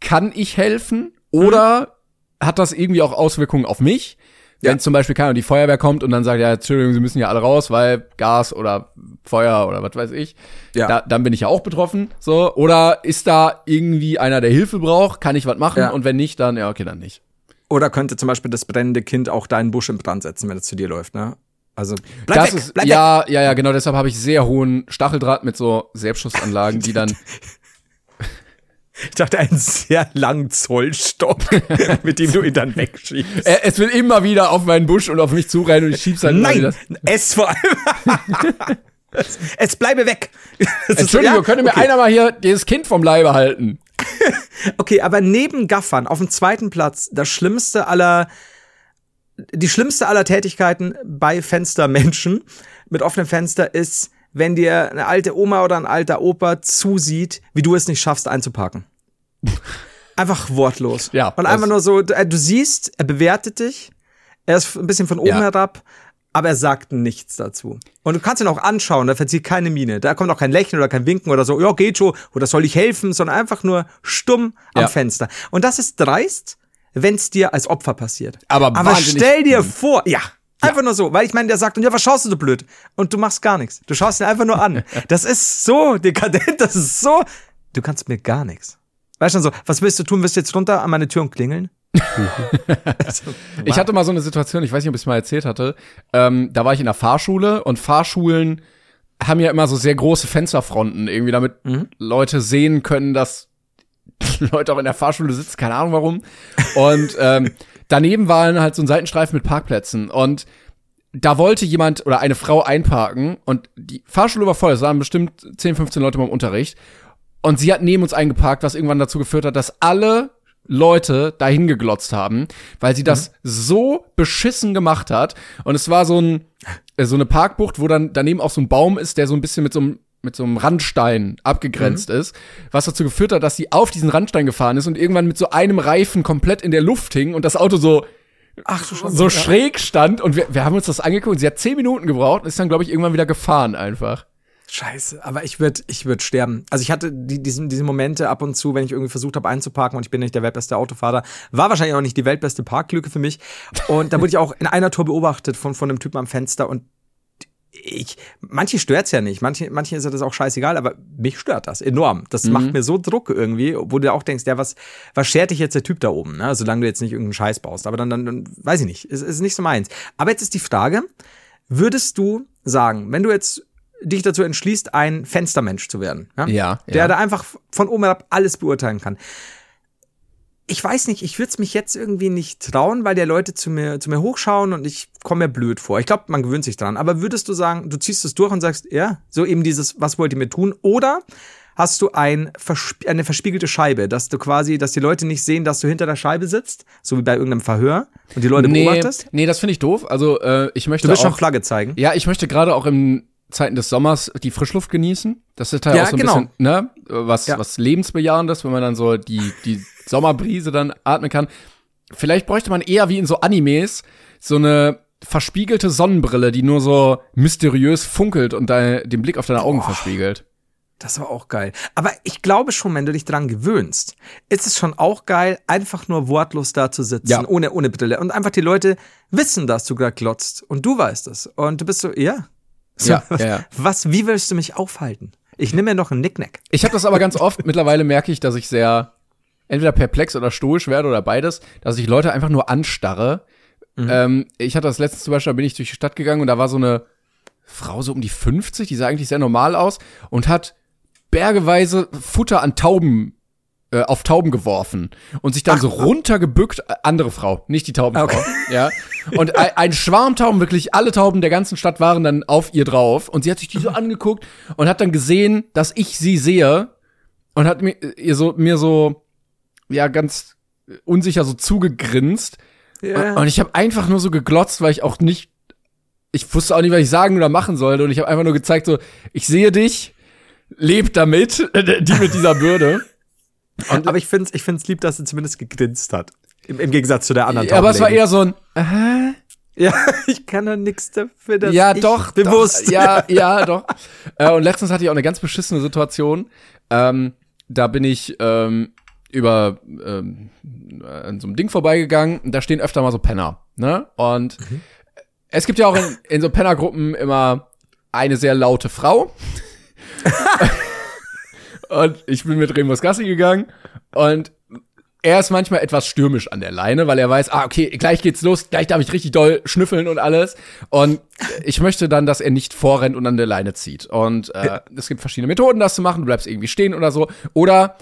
kann ich helfen oder hat das irgendwie auch Auswirkungen auf mich? Ja. Wenn zum Beispiel keine Ahnung, die Feuerwehr kommt und dann sagt, ja, Entschuldigung, Sie müssen ja alle raus, weil Gas oder Feuer oder was weiß ich, Ja. da, dann bin ich ja auch betroffen. So, oder ist da irgendwie einer, der Hilfe braucht? Kann ich was machen? Ja. Und wenn nicht, dann ja, okay, dann nicht. oder könnte zum Beispiel das brennende Kind auch deinen Busch in Brand setzen, wenn es zu dir läuft, ne? Also bleib das weg, ist bleib weg. ja, ja, ja, genau. Deshalb habe ich sehr hohen Stacheldraht mit so Selbstschussanlagen, die dann (laughs) Ich dachte, einen sehr langen Zollstock, (laughs) mit dem du ihn dann wegschießt. Äh, es wird immer wieder auf meinen Busch und auf mich zurennen und ich schieb's wieder. Nein, es vor allem. es, (laughs) es bleibe weg. Das ist- Entschuldigung, (laughs) ja, könnte mir okay. einer mal hier dieses Kind vom Leibe halten? Okay, aber neben Gaffern auf dem zweiten Platz das schlimmste aller, die schlimmste aller Tätigkeiten bei Fenstermenschen mit offenem Fenster ist, wenn dir eine alte Oma oder ein alter Opa zusieht, wie du es nicht schaffst einzuparken. (laughs) Einfach wortlos. Ja, Und einfach nur so, du, äh, du siehst, er bewertet dich, er ist ein bisschen von oben Ja. herab, aber er sagt nichts dazu. Und du kannst ihn auch anschauen, da verzieht keine Miene. Da kommt auch kein Lächeln oder kein Winken oder so, ja, geht schon, oder soll ich helfen, sondern einfach nur stumm am Ja. Fenster. Und das ist dreist, wenn es dir als Opfer passiert. Aber aber stell dir vor, ja. Einfach nur so, weil ich meine, der sagt, und ja, was schaust du so blöd? Und du machst gar nichts. Du schaust ihn einfach nur an. (laughs) Das ist so dekadent, das ist so. Du kannst mir gar nichts. Weißt du schon so, was willst du tun? Willst du jetzt runter an meine Tür und klingeln? Also, Ich hatte mal so eine Situation, ich weiß nicht, ob ich es mal erzählt hatte. Ähm, da war ich in der Fahrschule und Fahrschulen haben ja immer so sehr große Fensterfronten, irgendwie damit Leute sehen können, dass (laughs) Leute auch in der Fahrschule sitzen, keine Ahnung warum. Und ähm, daneben waren halt so ein Seitenstreifen mit Parkplätzen und da wollte jemand oder eine Frau einparken und die Fahrschule war voll, es waren bestimmt 10, 15 Leute beim Unterricht und sie hat neben uns eingeparkt, was irgendwann dazu geführt hat, dass alle Leute dahin geglotzt haben, weil sie das so beschissen gemacht hat. Und es war so ein äh, so eine Parkbucht, wo dann daneben auch so ein Baum ist, der so ein bisschen mit so einem mit so einem Randstein abgegrenzt ist, was dazu geführt hat, dass sie auf diesen Randstein gefahren ist und irgendwann mit so einem Reifen komplett in der Luft hing und das Auto so Ach schon. so schräg stand und wir, wir haben uns das angeguckt und sie hat zehn Minuten gebraucht und ist dann, glaube ich, irgendwann wieder gefahren einfach. Scheiße, aber ich würde ich würd sterben. Also ich hatte die, diesen, diese Momente ab und zu, wenn ich irgendwie versucht habe einzuparken und ich bin nicht der weltbeste Autofahrer, war wahrscheinlich auch nicht die weltbeste Parklücke für mich. Und da wurde ich auch in einer Tour beobachtet von, von einem Typen am Fenster und ich, manche stört's ja nicht, manche, manche ist ja das auch scheißegal, aber mich stört das enorm. Das macht mir so Druck irgendwie, wo du auch denkst, ja, was, was schert dich jetzt der Typ da oben, ne? Solange du jetzt nicht irgendeinen Scheiß baust. Aber dann, dann, dann weiß ich nicht, ist, ist nicht so meins. Aber jetzt ist die Frage, würdest du sagen, wenn du jetzt dich dazu entschließt, ein Fenstermensch zu werden, ja? Ja, der ja. da einfach von oben herab alles beurteilen kann. Ich weiß nicht, ich würde es mich jetzt irgendwie nicht trauen, weil der Leute zu mir, zu mir hochschauen und ich komme mir blöd vor. Ich glaube, man gewöhnt sich dran. Aber würdest du sagen, du ziehst es durch und sagst, ja, so eben dieses, was wollt ihr mir tun? Oder hast du ein, eine verspiegelte Scheibe, dass du quasi, dass die Leute nicht sehen, dass du hinter der Scheibe sitzt, so wie bei irgendeinem Verhör und die Leute Nee, beobachtest? nee, das finde ich doof. Also äh, ich möchte Du willst schon auch, Flagge zeigen. ja, ich möchte gerade auch in Zeiten des Sommers die Frischluft genießen. Das ist halt Ja, auch so ein genau. bisschen, ne, was, Ja. was lebensbejahendes, wenn man dann so die, die Sommerbrise dann atmen kann. Vielleicht bräuchte man eher wie in so Animes so eine verspiegelte Sonnenbrille, die nur so mysteriös funkelt und dein, den Blick auf deine Augen verspiegelt. Das war auch geil. Aber ich glaube schon, wenn du dich dran gewöhnst, ist es schon auch geil, einfach nur wortlos da zu sitzen, Ja. ohne, ohne Brille. Und einfach die Leute wissen, dass du gerade glotzt. Und du weißt es. Und du bist so, ja. So, Ja, ja, ja. Was, wie willst du mich aufhalten? Ich nehme mir noch einen Nicknack. Ich habe das aber ganz oft. Mittlerweile merke ich, dass ich sehr entweder perplex oder stoisch werde oder beides, dass ich Leute einfach nur anstarre. Ähm, ich hatte das letzte zum Beispiel, da bin ich durch die Stadt gegangen und da war so eine Frau so um die 50, die sah eigentlich sehr normal aus und hat bergeweise Futter an Tauben äh, auf Tauben geworfen und sich dann so runtergebückt, äh, andere Frau, nicht die Taubenfrau, Okay. ja. Und ein, ein Schwarm Tauben, wirklich alle Tauben der ganzen Stadt waren dann auf ihr drauf und sie hat sich die so angeguckt und hat dann gesehen, dass ich sie sehe und hat mir ihr so mir so ja ganz unsicher so zugegrinst Ja. und ich habe einfach nur so geglotzt, weil ich auch nicht ich wusste auch nicht, was ich sagen oder machen sollte und ich habe einfach nur gezeigt so, ich sehe dich, leb damit, (laughs) die mit dieser Bürde. Aber ich find's, ich find's lieb, dass sie zumindest gegrinst hat. Im, im Gegensatz zu der anderen Ja, aber es war eher so ein Aha. Ja, (laughs) ich kann da nichts dafür, dass ja, ich doch, bewusst. Doch, ja, (laughs) ja, doch. äh, und letztens hatte ich auch eine ganz beschissene Situation. Ähm, da bin ich ähm, über ähm, an so einem Ding vorbeigegangen. und Da stehen öfter mal so Penner, ne? Und es gibt ja auch in, in so Pennergruppen immer eine sehr laute Frau. (laughs) und ich bin mit Remus Gassi gegangen und er ist manchmal etwas stürmisch an der Leine, weil er weiß, ah, okay, gleich geht's los, gleich darf ich richtig doll schnüffeln und alles. Und ich möchte dann, dass er nicht vorrennt und an der Leine zieht. Und äh, es gibt verschiedene Methoden, das zu machen. Du bleibst irgendwie stehen oder so. Oder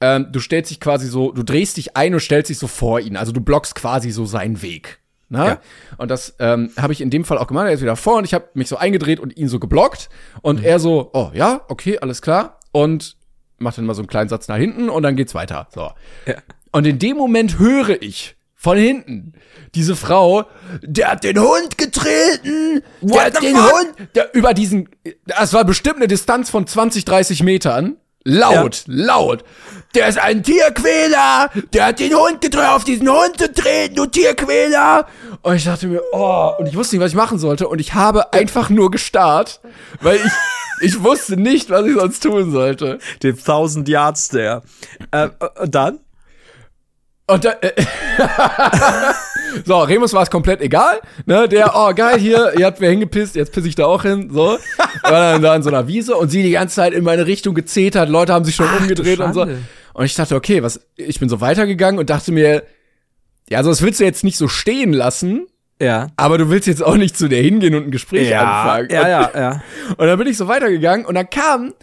ähm, du stellst dich quasi so, du drehst dich ein und stellst dich so vor ihn. Also du blockst quasi so seinen Weg. Ne? Ja. Und das ähm, habe ich in dem Fall auch gemacht. Er ist wieder vor und ich habe mich so eingedreht und ihn so geblockt. Und er so, oh ja, okay, alles klar. Und macht dann mal so einen kleinen Satz nach hinten und dann geht's weiter. So. Ja. Und in dem Moment höre ich von hinten diese Frau, der hat den Hund getreten, der What hat the den fuck? Hund, der über diesen, das war bestimmt eine Distanz von 20, 30 Metern. Laut, laut. Der ist ein Tierquäler, der hat den Hund getreten, auf diesen Hund getreten, du Tierquäler. Und ich dachte mir, oh, und ich wusste nicht, was ich machen sollte. Und ich habe einfach nur gestarrt, weil ich, (laughs) ich wusste nicht, was ich sonst tun sollte. Den 1000 Yards der. Äh, und dann? Und da, äh, (laughs) so, Remus war es komplett egal, ne, der, oh geil, hier, ihr habt mir hingepisst, jetzt pisse ich da auch hin, so. War dann da in so einer Wiese und sie die ganze Zeit in meine Richtung gezetert, Leute haben sich schon Ach, umgedreht und so. Und ich dachte, okay, was, ich bin so weitergegangen und dachte mir, ja, also das willst du jetzt nicht so stehen lassen, Ja. aber du willst jetzt auch nicht zu der hingehen und ein Gespräch Ja, anfangen. ja, und, ja, ja. und dann bin ich so weitergegangen und dann kam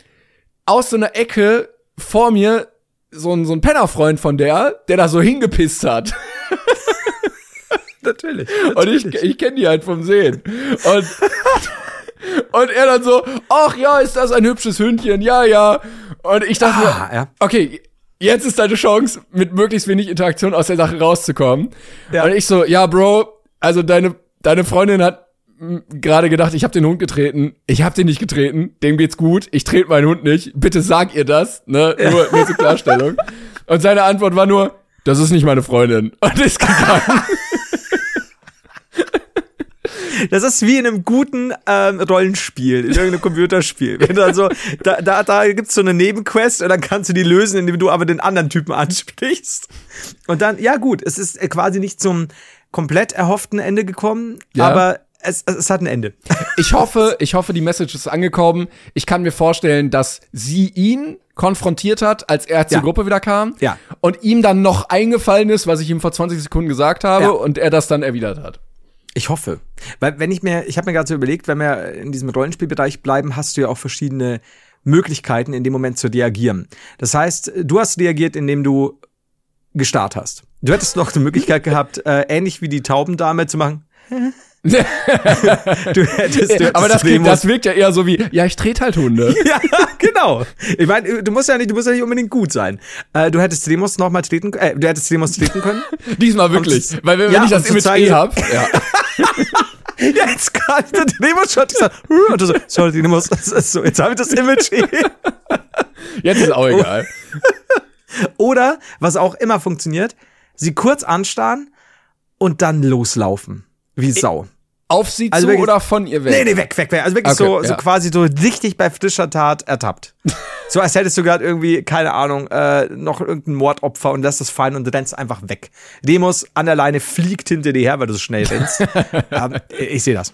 aus so einer Ecke vor mir so ein, so ein Pennerfreund von der, der da so hingepisst hat. (laughs) Natürlich. Und ich, ich kenne die halt vom Sehen. Und, (laughs) und er dann so, ach ja, ist das ein hübsches Hündchen? Ja, ja. Und ich dachte Ah, mir, ja. okay, jetzt ist deine Chance, mit möglichst wenig Interaktion aus der Sache rauszukommen. Ja. Und ich so, ja, Bro, also deine, deine Freundin hat gerade gedacht, ich habe den Hund getreten. Ich habe den nicht getreten. Dem geht's gut. Ich trete meinen Hund nicht. Bitte sag ihr das. Ne? Nur, (laughs) nur zur Klarstellung. Und seine Antwort war nur, das ist nicht meine Freundin. (laughs) Und ist gegangen. Das ist wie in einem guten ähm, Rollenspiel, in irgendeinem Computerspiel. Wenn du also, da, da, da gibt's so eine Nebenquest und dann kannst du die lösen, indem du aber den anderen Typen ansprichst. Und dann, ja gut, es ist quasi nicht zum komplett erhofften Ende gekommen, Ja. aber es, es, hat ein Ende. (laughs) Ich hoffe, ich hoffe, die Message ist angekommen. Ich kann mir vorstellen, dass sie ihn konfrontiert hat, als er zur Ja. Gruppe wieder kam. Ja. Und ihm dann noch eingefallen ist, was ich ihm vor 20 Sekunden gesagt habe Ja. und er das dann erwidert hat. Ich hoffe. Weil wenn ich mir, ich habe mir gerade so überlegt, wenn wir in diesem Rollenspielbereich bleiben, hast du ja auch verschiedene Möglichkeiten, in dem Moment zu reagieren. Das heißt, du hast reagiert, indem du gestarrt hast. Du hättest noch die Möglichkeit (laughs) gehabt, äh, ähnlich wie die Taubendame zu machen. (laughs) Du hättest, du Aber das, klingt, das wirkt ja eher so wie, (laughs) ja, ich trete halt Hunde. (laughs) ja, genau. Ich meine, du musst ja nicht, du musst ja nicht unbedingt gut sein. Äh, du hättest Remus noch mal treten, äh, du hättest Remus treten können. Diesmal wirklich. Um Weil wenn, Ja, wenn ich um das Image eh hab, ja. Jetzt ich den Remus schon und du so, sorry, ist so, jetzt habe ich das Image eh. jetzt ist auch egal. Oder, was auch immer funktioniert, sie kurz anstarren und dann loslaufen. Wie Sau. Auf sie Also zu wirklich- oder von ihr weg? Nee, nee, weg, weg, weg. Also wirklich Okay, so, so ja. quasi so richtig bei frischer Tat ertappt. (laughs) so als hättest du gerade irgendwie, keine Ahnung, äh, noch irgendein Mordopfer und lässt das fallen und rennst einfach weg. Demos an der Leine fliegt hinter dir her, weil du so schnell rennst. (laughs) ähm, ich sehe das.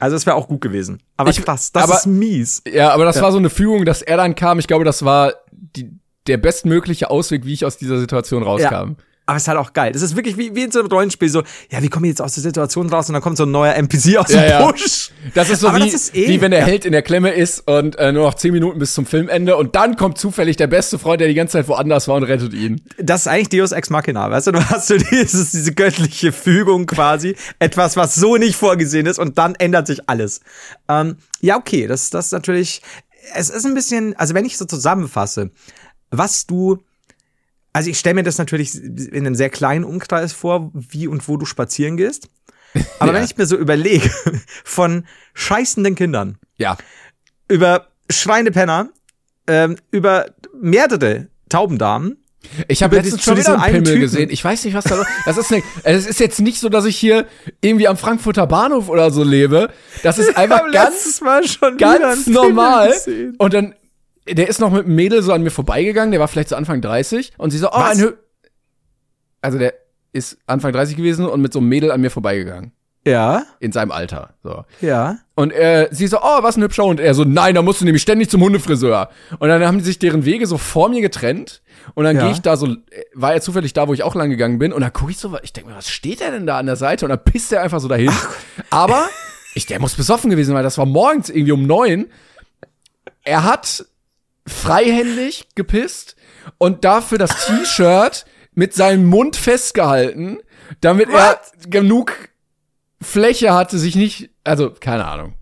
Also das wäre auch gut gewesen. Aber Ich- krass, das aber- ist mies. Ja, aber das war so eine Fügung, dass er dann kam. Ich glaube, das war die, der bestmögliche Ausweg, wie ich aus dieser Situation rauskam. Aber es ist halt auch geil. Das ist wirklich wie, wie in so einem Rollenspiel so, ja, wie komme ich jetzt aus der Situation raus? Und dann kommt so ein neuer NPC aus Ja, dem ja. Busch. Das ist so Aber wie, ist eh- wie wenn der ja. Held in der Klemme ist und äh, nur noch zehn Minuten bis zum Filmende und dann kommt zufällig der beste Freund, der die ganze Zeit woanders war und rettet ihn. das ist eigentlich Deus Ex Machina, weißt du? Du hast so (laughs) dieses, diese göttliche Fügung quasi, etwas, was so nicht vorgesehen ist und dann ändert sich alles. Ähm, ja, okay, das, das ist natürlich, es ist ein bisschen, also wenn ich so zusammenfasse, was du, also ich stelle mir das natürlich in einem sehr kleinen Umkreis vor, wie und wo du spazieren gehst. Aber Ja. wenn ich mir so überlege, (laughs) von scheißenden Kindern, Ja. über schreiende Penner, ähm, über mehrere Taubendamen, Ich habe letztens schon wieder einen Pimmel Typen. gesehen. Ich weiß nicht, was da los Das ist ne, es ist jetzt nicht so, dass ich hier irgendwie am Frankfurter Bahnhof oder so lebe. Das ist einfach ganz Mal schon ganz normal. Und dann, der ist noch mit einem Mädel so an mir vorbeigegangen, der war vielleicht so Anfang 30 und sie so, oh, Was? ein Hü Also der ist Anfang 30 gewesen und mit so einem Mädel an mir vorbeigegangen. Ja, In seinem Alter. So. ja. Und äh, sie so, oh, was ein hübscher Hund. Er so, nein, da musst du nämlich ständig zum Hundefriseur. Und dann haben sich deren Wege so vor mir getrennt. Und dann Ja. gehe ich da so, äh, war er zufällig da, wo ich auch lang gegangen bin. Und dann gucke ich so, ich denke mir, was steht der denn da an der Seite? Und dann pisst er einfach so dahin. Aber ich, der muss besoffen gewesen sein, weil das war morgens irgendwie um neun. Er hat freihändig gepisst und dafür das T-Shirt mit seinem Mund festgehalten, damit er genug Fläche hatte, sich nicht, also keine Ahnung.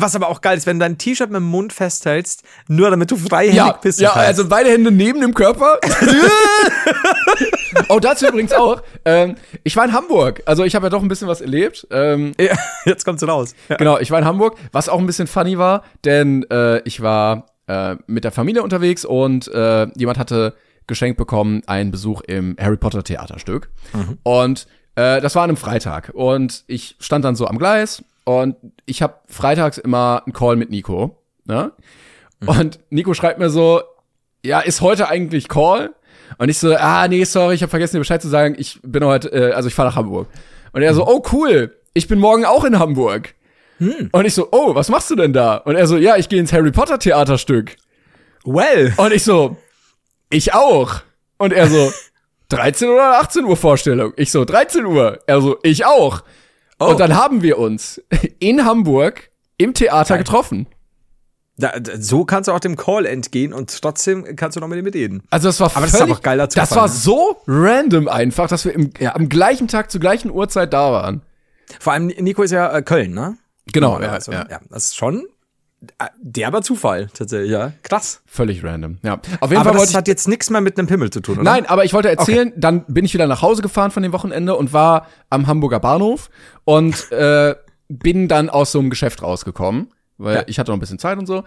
Was aber auch geil ist, wenn du dein T-Shirt mit dem Mund festhältst, nur damit du freihändig Ja, pissen ja, kannst. also beide Hände neben dem Körper. (laughs) oh, dazu übrigens auch. Ähm, ich war in Hamburg. Also ich habe ja doch ein bisschen was erlebt. Ähm, (laughs) ja, jetzt kommt's raus. Ja. Genau, ich war in Hamburg, was auch ein bisschen funny war, denn äh, ich war äh, mit der Familie unterwegs und äh, jemand hatte geschenkt bekommen einen Besuch im Harry Potter Theaterstück. Und äh, das war an einem Freitag. Und ich stand dann so am Gleis und ich habe freitags immer einen Call mit Nico. Ne? Und Nico schreibt mir so, ja, ist heute eigentlich Call? Und ich so, ah, nee, sorry, ich habe vergessen, dir Bescheid zu sagen, ich bin heute, äh, also ich fahre nach Hamburg. Und er so, oh, cool, ich bin morgen auch in Hamburg. Und ich so, oh, was machst du denn da? Und er so, ja, ich gehe ins Harry Potter Theaterstück. Well. Und ich so, ich auch. Und er so, (laughs) 13 oder 18 Uhr Vorstellung. Ich so, 13 Uhr. Er so, ich auch. Oh. Und dann haben wir uns in Hamburg im Theater getroffen. Da, so kannst du auch dem Call entgehen und trotzdem kannst du noch mit ihm reden. Also das war Aber das ist völlig, einfach geiler Zufall, Das war ne? so random einfach, dass wir im, am gleichen Tag zur gleichen Uhrzeit da waren. Vor allem Nico ist ja äh, Köln, ne? Genau, ja, also, ja. ja. Das ist schon äh, derber Zufall, tatsächlich, ja. Krass. Völlig random. Ja. Auf jeden Aber Fall das hat jetzt nichts mehr mit einem Pimmel zu tun, oder? Nein, aber ich wollte erzählen, dann bin ich wieder nach Hause gefahren von dem Wochenende und war am Hamburger Bahnhof und (laughs) äh, bin dann aus so einem Geschäft rausgekommen, weil Ja. ich hatte noch ein bisschen Zeit und so.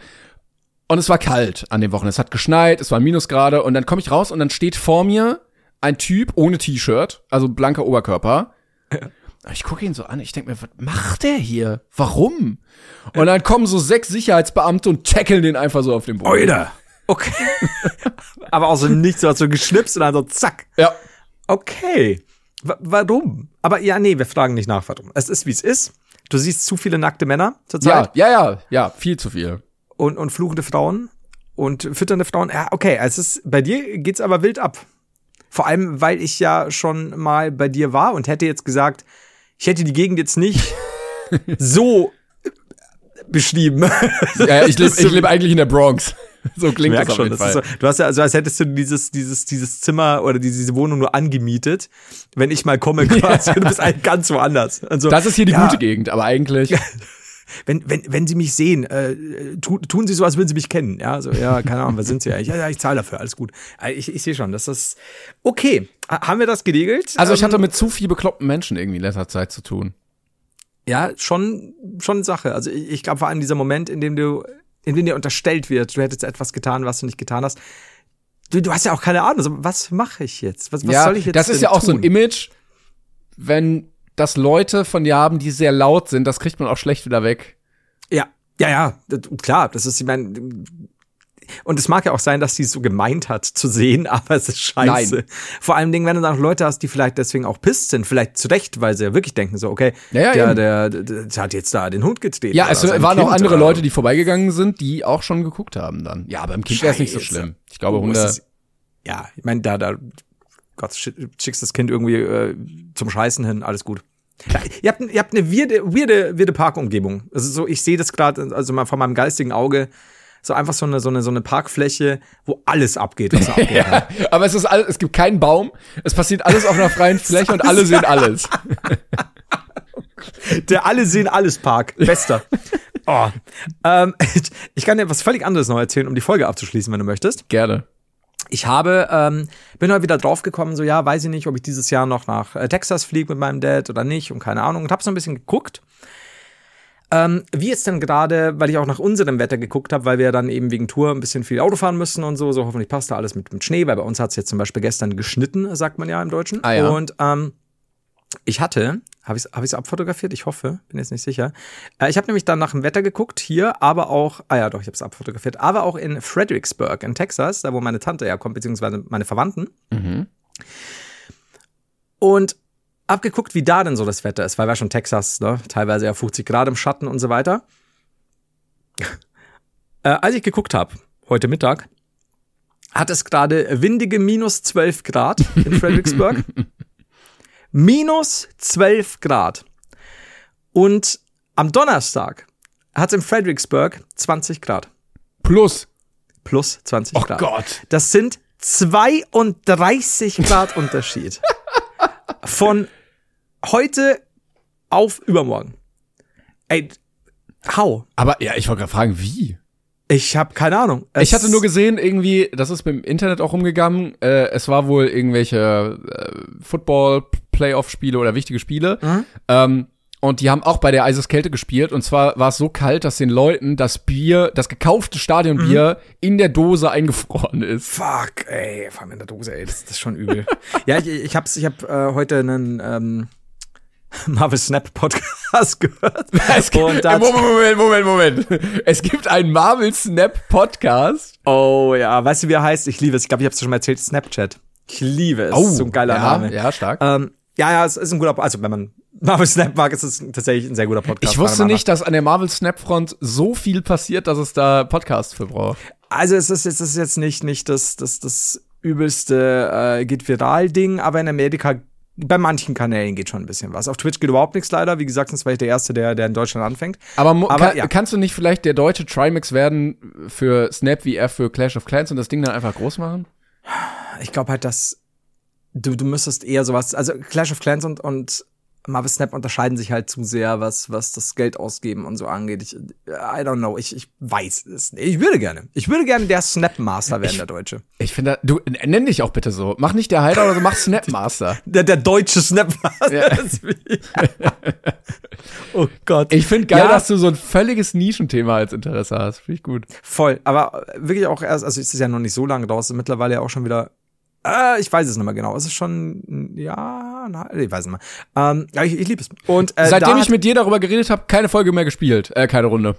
Und es war kalt an dem Wochenende. Es hat geschneit, es waren Minusgrade und dann komme ich raus und dann steht vor mir ein Typ ohne T-Shirt, also blanker Oberkörper. Ich gucke ihn so an, ich denke mir, was macht der hier? Warum? Und dann kommen so sechs Sicherheitsbeamte und tackeln den einfach so auf den Boden. Oida. Okay. (laughs) aber auch so nichts, so hast du geschnipst und dann so zack. Ja. Okay. W warum? Aber ja, nee, wir fragen nicht nach, warum. Es ist, wie es ist. Du siehst zu viele nackte Männer Ja, zurzeit ja, ja, ja, viel zu viel. und, und fluchende Frauen und fütternde Frauen. Ja, okay, es ist, bei dir geht's aber wild ab. Vor allem, weil ich ja schon mal bei dir war und hätte jetzt gesagt, ich hätte die Gegend jetzt nicht (laughs) so beschrieben. Ja, ja, ich lebe leb eigentlich in der Bronx. (laughs) So klingt das auf schon, jeden Fall. so, du hast ja, also als hättest du dieses, dieses, dieses Zimmer oder diese, Wohnung nur angemietet, wenn ich mal komme (laughs) quasi, du bist eigentlich ganz woanders. Also, das ist hier die ja, gute Gegend, aber eigentlich. Wenn, wenn, wenn sie mich sehen, äh, tu, tun sie so, als würden sie mich kennen. Ja, also, ja, keine Ahnung, wer sind sie eigentlich? Ja, ja, ich zahle dafür, alles gut. Äh, Ich, ich sehe schon, das ist okay. Ha- Haben wir das geregelt? Also ich Ähm, hatte mit zu viel bekloppten Menschen irgendwie in letzter Zeit zu tun. ja, schon, schon Sache. Also ich, ich glaube vor allem dieser Moment, in dem du, in dem dir unterstellt wird, du hättest etwas getan, was du nicht getan hast. Du, du hast ja auch keine Ahnung. So, was mache ich jetzt? Was, was ja, soll ich jetzt das ist ja auch so ein tun? Image, wenn dass Leute von dir haben, die sehr laut sind, das kriegt man auch schlecht wieder weg. Ja, ja, ja, das, klar, das ist, ich meine, und es mag ja auch sein, dass sie es so gemeint hat zu sehen, (laughs) aber es ist scheiße. Nein. Vor allem Dingen, wenn du dann noch Leute hast, die vielleicht deswegen auch pisst sind, vielleicht zu Recht, weil sie ja wirklich denken so, okay, ja, ja, der, der, der, der, hat jetzt da den Hund getreten. Ja, es waren kind, auch andere oder? Leute, die vorbeigegangen sind, die auch schon geguckt haben dann. Ja, beim Kind wäre es nicht so schlimm. Ich glaube, Hunde. Ja, ich meine, da, da, Gott, schickst das Kind irgendwie äh, zum Scheißen hin, alles gut. Ja, ihr, habt, ihr habt eine weirde, weirde, weirde Parkumgebung. Also so, ich sehe das gerade, also mal von meinem geistigen Auge, so einfach so eine, so eine, so eine Parkfläche, wo alles abgeht, was (laughs) abgeht. ja, aber es ist alles, es gibt keinen Baum, es passiert alles auf einer freien (laughs) Fläche und alle sehen alles. (laughs) Der alle sehen alles Park. Bester. Oh. Ähm, ich kann dir was völlig anderes noch erzählen, um die Folge abzuschließen, wenn du möchtest. Gerne. Ich habe, ähm, bin heute wieder draufgekommen, so ja, weiß ich nicht, ob ich dieses Jahr noch nach äh, Texas fliege mit meinem Dad oder nicht und keine Ahnung. Und habe so ein bisschen geguckt ähm, wie jetzt denn gerade, weil ich auch nach unserem Wetter geguckt habe, weil wir dann eben wegen Tour ein bisschen viel Auto fahren müssen und so, so hoffentlich passt da alles mit, mit Schnee, weil bei uns hat es jetzt zum Beispiel gestern geschnitten, sagt man ja im Deutschen. Ah, ja. Und ähm, ich hatte, habe ich es hab ich's abfotografiert? Ich hoffe, bin jetzt nicht sicher. Äh, ich habe nämlich dann nach dem Wetter geguckt, hier, aber auch, ah ja, doch, ich habe es abfotografiert, aber auch in Fredericksburg in Texas, da wo meine Tante herkommt, beziehungsweise meine Verwandten. Mhm. Und abgeguckt, wie da denn so das Wetter ist, weil wir schon Texas, ne? teilweise ja 50 Grad im Schatten und so weiter. (laughs) äh, als ich geguckt habe, heute Mittag, hat es gerade windige minus 12 Grad in (laughs) Fredericksburg. Minus 12 Grad. Und am Donnerstag hat es in Fredericksburg 20 Grad. Plus. Plus 20 oh Grad. Oh Gott. Das sind 32 Grad (laughs) Unterschied. Von heute auf übermorgen. Ey, how? Aber ja, ich wollte gerade fragen, wie? Ich habe keine Ahnung. Es ich hatte nur gesehen, irgendwie, das ist beim Internet auch rumgegangen, äh, es war wohl irgendwelche äh, Football-Playoff-Spiele oder wichtige Spiele. Mhm. Ähm, und die haben auch bei der Eiseskälte gespielt. Und zwar war es so kalt, dass den Leuten das Bier, das gekaufte Stadionbier mhm. in der Dose eingefroren ist. Fuck, ey, vor allem in der Dose, ey, das, das ist schon übel. (laughs) ja, ich, ich hab's, ich hab äh, heute einen ähm, (laughs) Marvel Snap Podcast (laughs) gehört. Es gibt, und Moment, Moment, Moment, Moment. Es gibt einen Marvel Snap Podcast. Oh ja, weißt du, wie er heißt? Ich liebe es. Ich glaube, ich habe es schon mal erzählt. Snapchat. Ich liebe es. Oh, so ein geiler ja, Name. Ja, stark. Ähm, ja, ja, es ist ein guter, also wenn man (laughs) Marvel Snap mag, ist es tatsächlich ein sehr guter Podcast. Ich wusste nicht, dass an der Marvel Snap Front so viel passiert, dass es da Podcasts für braucht. Also es ist jetzt, es ist jetzt nicht, nicht das, das, das übelste äh, geht viral Ding, aber in Amerika bei manchen Kanälen geht schon ein bisschen was. Auf Twitch geht überhaupt nichts leider. Wie gesagt, sonst war ich der Erste, der, der in Deutschland anfängt. Aber, Aber kann, ja. kannst du nicht vielleicht der deutsche Trimix werden für Snap wie er für Clash of Clans und das Ding dann einfach groß machen? Ich glaube halt, dass du, du müsstest eher sowas, also Clash of Clans und, und Marvel Snap unterscheiden sich halt zu sehr, was, was das Geld ausgeben und so angeht. Ich, I don't know, ich, ich weiß es nicht. Ich würde gerne. Ich würde gerne der Snap Master werden, ich, der Deutsche. Ich finde, du nenn dich auch bitte so. Mach nicht der Heider oder so, mach (laughs) Snap Master. Der, der deutsche Snap Master. Ja. (laughs) oh Gott. Ich finde geil, ja. dass du so ein völliges Nischenthema als Interesse hast. Finde ich gut. Voll. Aber wirklich auch erst, also es ist ja noch nicht so lange draußen, mittlerweile ja auch schon wieder äh, ich weiß es nicht mehr genau. Es ist schon, ja, na, ich weiß nicht mehr. Ähm, ja, ich, ich liebe es. Und äh, seitdem ich mit dir darüber geredet habe, keine Folge mehr gespielt, äh, keine Runde.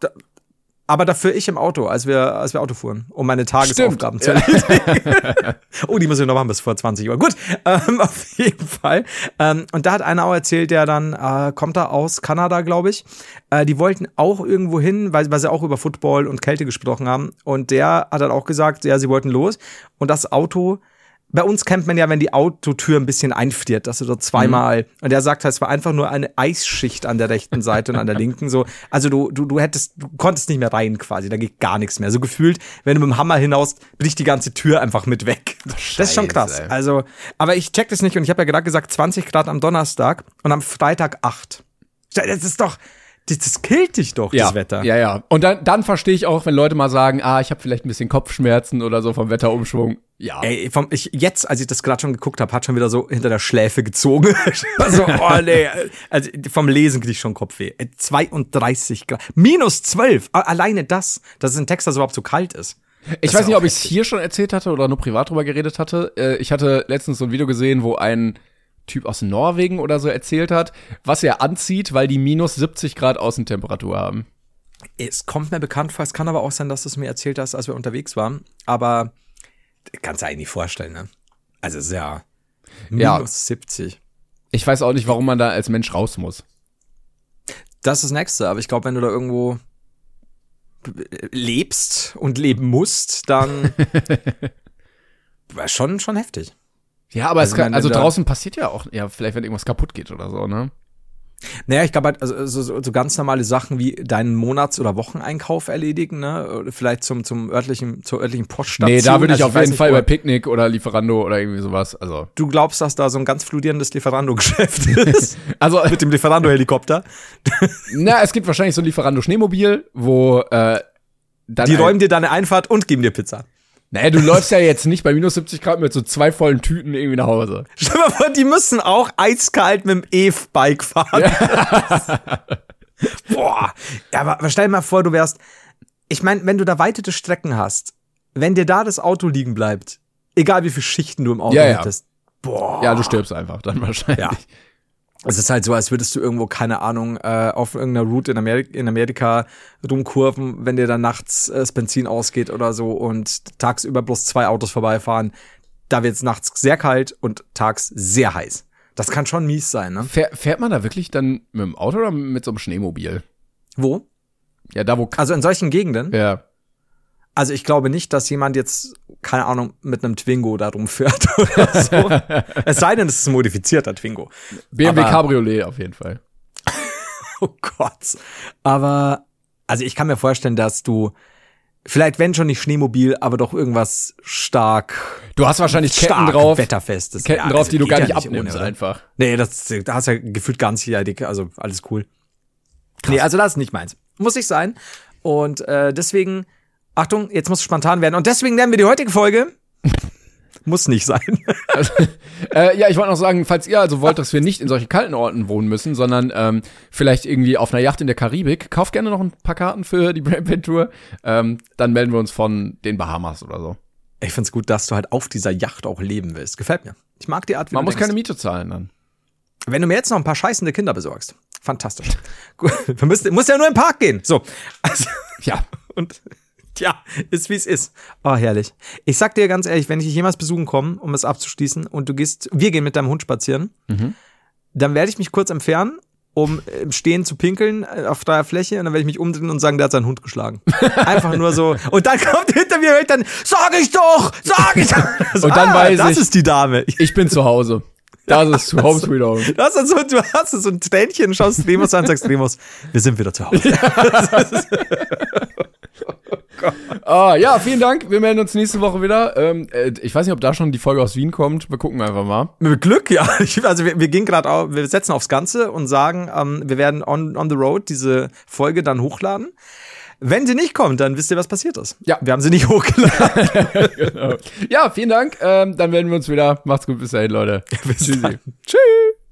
Da, aber dafür ich im Auto, als wir, als wir Auto fuhren, um meine Tagesaufgaben Stimmt. zu erledigen. (laughs) oh, die muss ich noch machen bis vor 20 Uhr. Gut, ähm, (laughs) auf jeden Fall. Ähm, und da hat einer auch erzählt, der dann äh, kommt da aus Kanada, glaube ich. Äh, die wollten auch irgendwo hin, weil, weil sie auch über Football und Kälte gesprochen haben. Und der hat dann auch gesagt, ja, sie wollten los. Und das Auto bei uns kennt man ja, wenn die Autotür ein bisschen einfriert, dass du dort zweimal, mhm. und er sagt halt, es war einfach nur eine Eisschicht an der rechten Seite und an der linken, so. Also du, du, du hättest, du konntest nicht mehr rein quasi, da geht gar nichts mehr. So gefühlt, wenn du mit dem Hammer hinaus, bricht die ganze Tür einfach mit weg. Scheiße, das ist schon krass. Ey. Also, aber ich check das nicht und ich habe ja gerade gesagt, 20 Grad am Donnerstag und am Freitag 8. Das ist doch, das, das killt dich doch, ja, das Wetter. Ja, ja. Und dann, dann verstehe ich auch, wenn Leute mal sagen, ah, ich habe vielleicht ein bisschen Kopfschmerzen oder so vom Wetterumschwung. Ja. Ey, vom, ich, jetzt, als ich das gerade schon geguckt habe, hat schon wieder so hinter der Schläfe gezogen. (laughs) also, oh nee. Also vom Lesen krieg ich schon Kopfweh. 32 Grad. Minus 12. Alleine das, dass es in Texas überhaupt so kalt ist. Ich das weiß nicht, ob ich es hier schon erzählt hatte oder nur privat drüber geredet hatte. Äh, ich hatte letztens so ein Video gesehen, wo ein Typ aus Norwegen oder so erzählt hat, was er anzieht, weil die minus 70 Grad Außentemperatur haben. Es kommt mir bekannt vor, es kann aber auch sein, dass du es mir erzählt hast, als wir unterwegs waren. Aber kannst du eigentlich vorstellen, ne? Also es ist ja minus Ja. 70. Ich weiß auch nicht, warum man da als Mensch raus muss. Das ist das Nächste, aber ich glaube, wenn du da irgendwo lebst und leben musst, dann (laughs) war schon, schon heftig. Ja, aber Also es kann, wenn also draußen passiert ja auch, ja, vielleicht wenn irgendwas kaputt geht oder so, ne? Naja, ich glaube halt, also so, so ganz normale Sachen wie deinen Monats- oder Wocheneinkauf erledigen, ne? Vielleicht zum, zum örtlichen, zur örtlichen Poststation. Nee, da würde ich Also auf weiß jeden nicht, Fall bei Picknick oder Lieferando oder irgendwie sowas, also. Du glaubst, dass da so ein ganz fludierendes Lieferando-Geschäft (laughs) ist? Also, Mit dem Lieferando-Helikopter? na, es gibt wahrscheinlich so ein Lieferando Schneemobil, wo, äh, dann Die räumen dir deine Einfahrt und geben dir Pizza. Naja, du läufst ja jetzt nicht bei minus 70 Grad mit so zwei vollen Tüten irgendwie nach Hause. Stell mal vor, die müssen auch eiskalt mit dem E-Bike fahren. (laughs) Boah. Ja, aber, aber stell dir mal vor, du wärst. Ich meine, wenn du da weitete Strecken hast, wenn dir da das Auto liegen bleibt, egal wie viele Schichten du im Auto Ja, ja. hättest. Boah. Ja, du stirbst einfach dann wahrscheinlich. Ja. Es ist halt so, als würdest du irgendwo, keine Ahnung, äh, auf irgendeiner Route in, Amerika, in Amerika rumkurven, wenn dir dann nachts äh, das Benzin ausgeht oder so und tagsüber bloß zwei Autos vorbeifahren. Da wird es nachts sehr kalt und tags sehr heiß. Das kann schon mies sein, ne? Fähr, fährt man da wirklich dann mit dem Auto oder mit so einem Schneemobil? Wo? Ja, da wo. Also in solchen Gegenden? Ja. Also ich glaube nicht, dass jemand jetzt, keine Ahnung, mit einem Twingo da rumfährt (laughs) oder so. es sei denn, es ist ein modifizierter Twingo. BMW Aber- Cabriolet auf jeden Fall. (laughs) Oh Gott. Aber, also ich kann mir vorstellen, dass du vielleicht, wenn schon nicht Schneemobil, aber doch irgendwas stark, Du hast wahrscheinlich Ketten drauf. wetterfestes. Ketten Ja, drauf, die du gar ja nicht ohne, abnimmst oder? einfach. Nee, das, da hast du ja gefühlt ganzjährig, also alles cool. Nee, also das ist nicht meins. Muss ich sein. Und äh, deswegen, Achtung, jetzt muss es spontan werden. Und deswegen nennen wir die heutige Folge. (laughs) muss nicht sein. Äh, ja, ich wollte noch sagen, falls ihr also wollt, dass wir nicht in solchen kalten Orten wohnen müssen, sondern ähm, vielleicht irgendwie auf einer Yacht in der Karibik, kauft gerne noch ein paar Karten für die Brain Tour. Ähm, dann melden wir uns von den Bahamas oder so. Ich find's gut, dass du halt auf dieser Yacht auch leben willst. Gefällt mir. Ich mag die Art, wie Man du muss denkst. keine Miete zahlen dann. Wenn du mir jetzt noch ein paar scheißende Kinder besorgst. Fantastisch. (laughs) Gut, wir müssen, muss ja nur im Park gehen. So. Also, Ja. (laughs) und (laughs) ja, ist wie es ist. Oh, herrlich. Ich sag dir ganz ehrlich, wenn ich dich jemals besuchen komme, um es abzuschließen, und du gehst, wir gehen mit deinem Hund spazieren, dann werde ich mich kurz entfernen, um im Stehen zu pinkeln äh, auf freier Fläche, und dann werde ich mich umdrehen und sagen, der hat seinen Hund geschlagen. (laughs) Einfach nur so. Und dann kommt hinter mir, ich dann, sag ich doch, sag ich doch. (laughs) Und dann weiß das ich- ist die Dame. Ich bin zu Hause. Das ist zu Home Sweet Home. Du hast, so, du hast so ein Tränchen, schaust Remus an und sagst, Remus, wir sind wieder zu Hause. Ah, ja, vielen Dank. Wir melden uns nächste Woche wieder. Ähm, äh, ich weiß nicht, ob da schon die Folge aus Wien kommt. Wir gucken einfach mal. Mit Glück, ja. (laughs) Also wir, wir gehen gerade auf, wir setzen aufs Ganze und sagen, ähm, wir werden on, on the road diese Folge dann hochladen. Wenn sie nicht kommt, dann wisst ihr, was passiert ist. Ja. Wir haben sie nicht (laughs) hochgeladen. (laughs) genau. Ja, vielen Dank. Ähm, dann melden wir uns wieder. Macht's gut. Bis dahin, Leute. Bis Tschüssi. dann. Tschüss.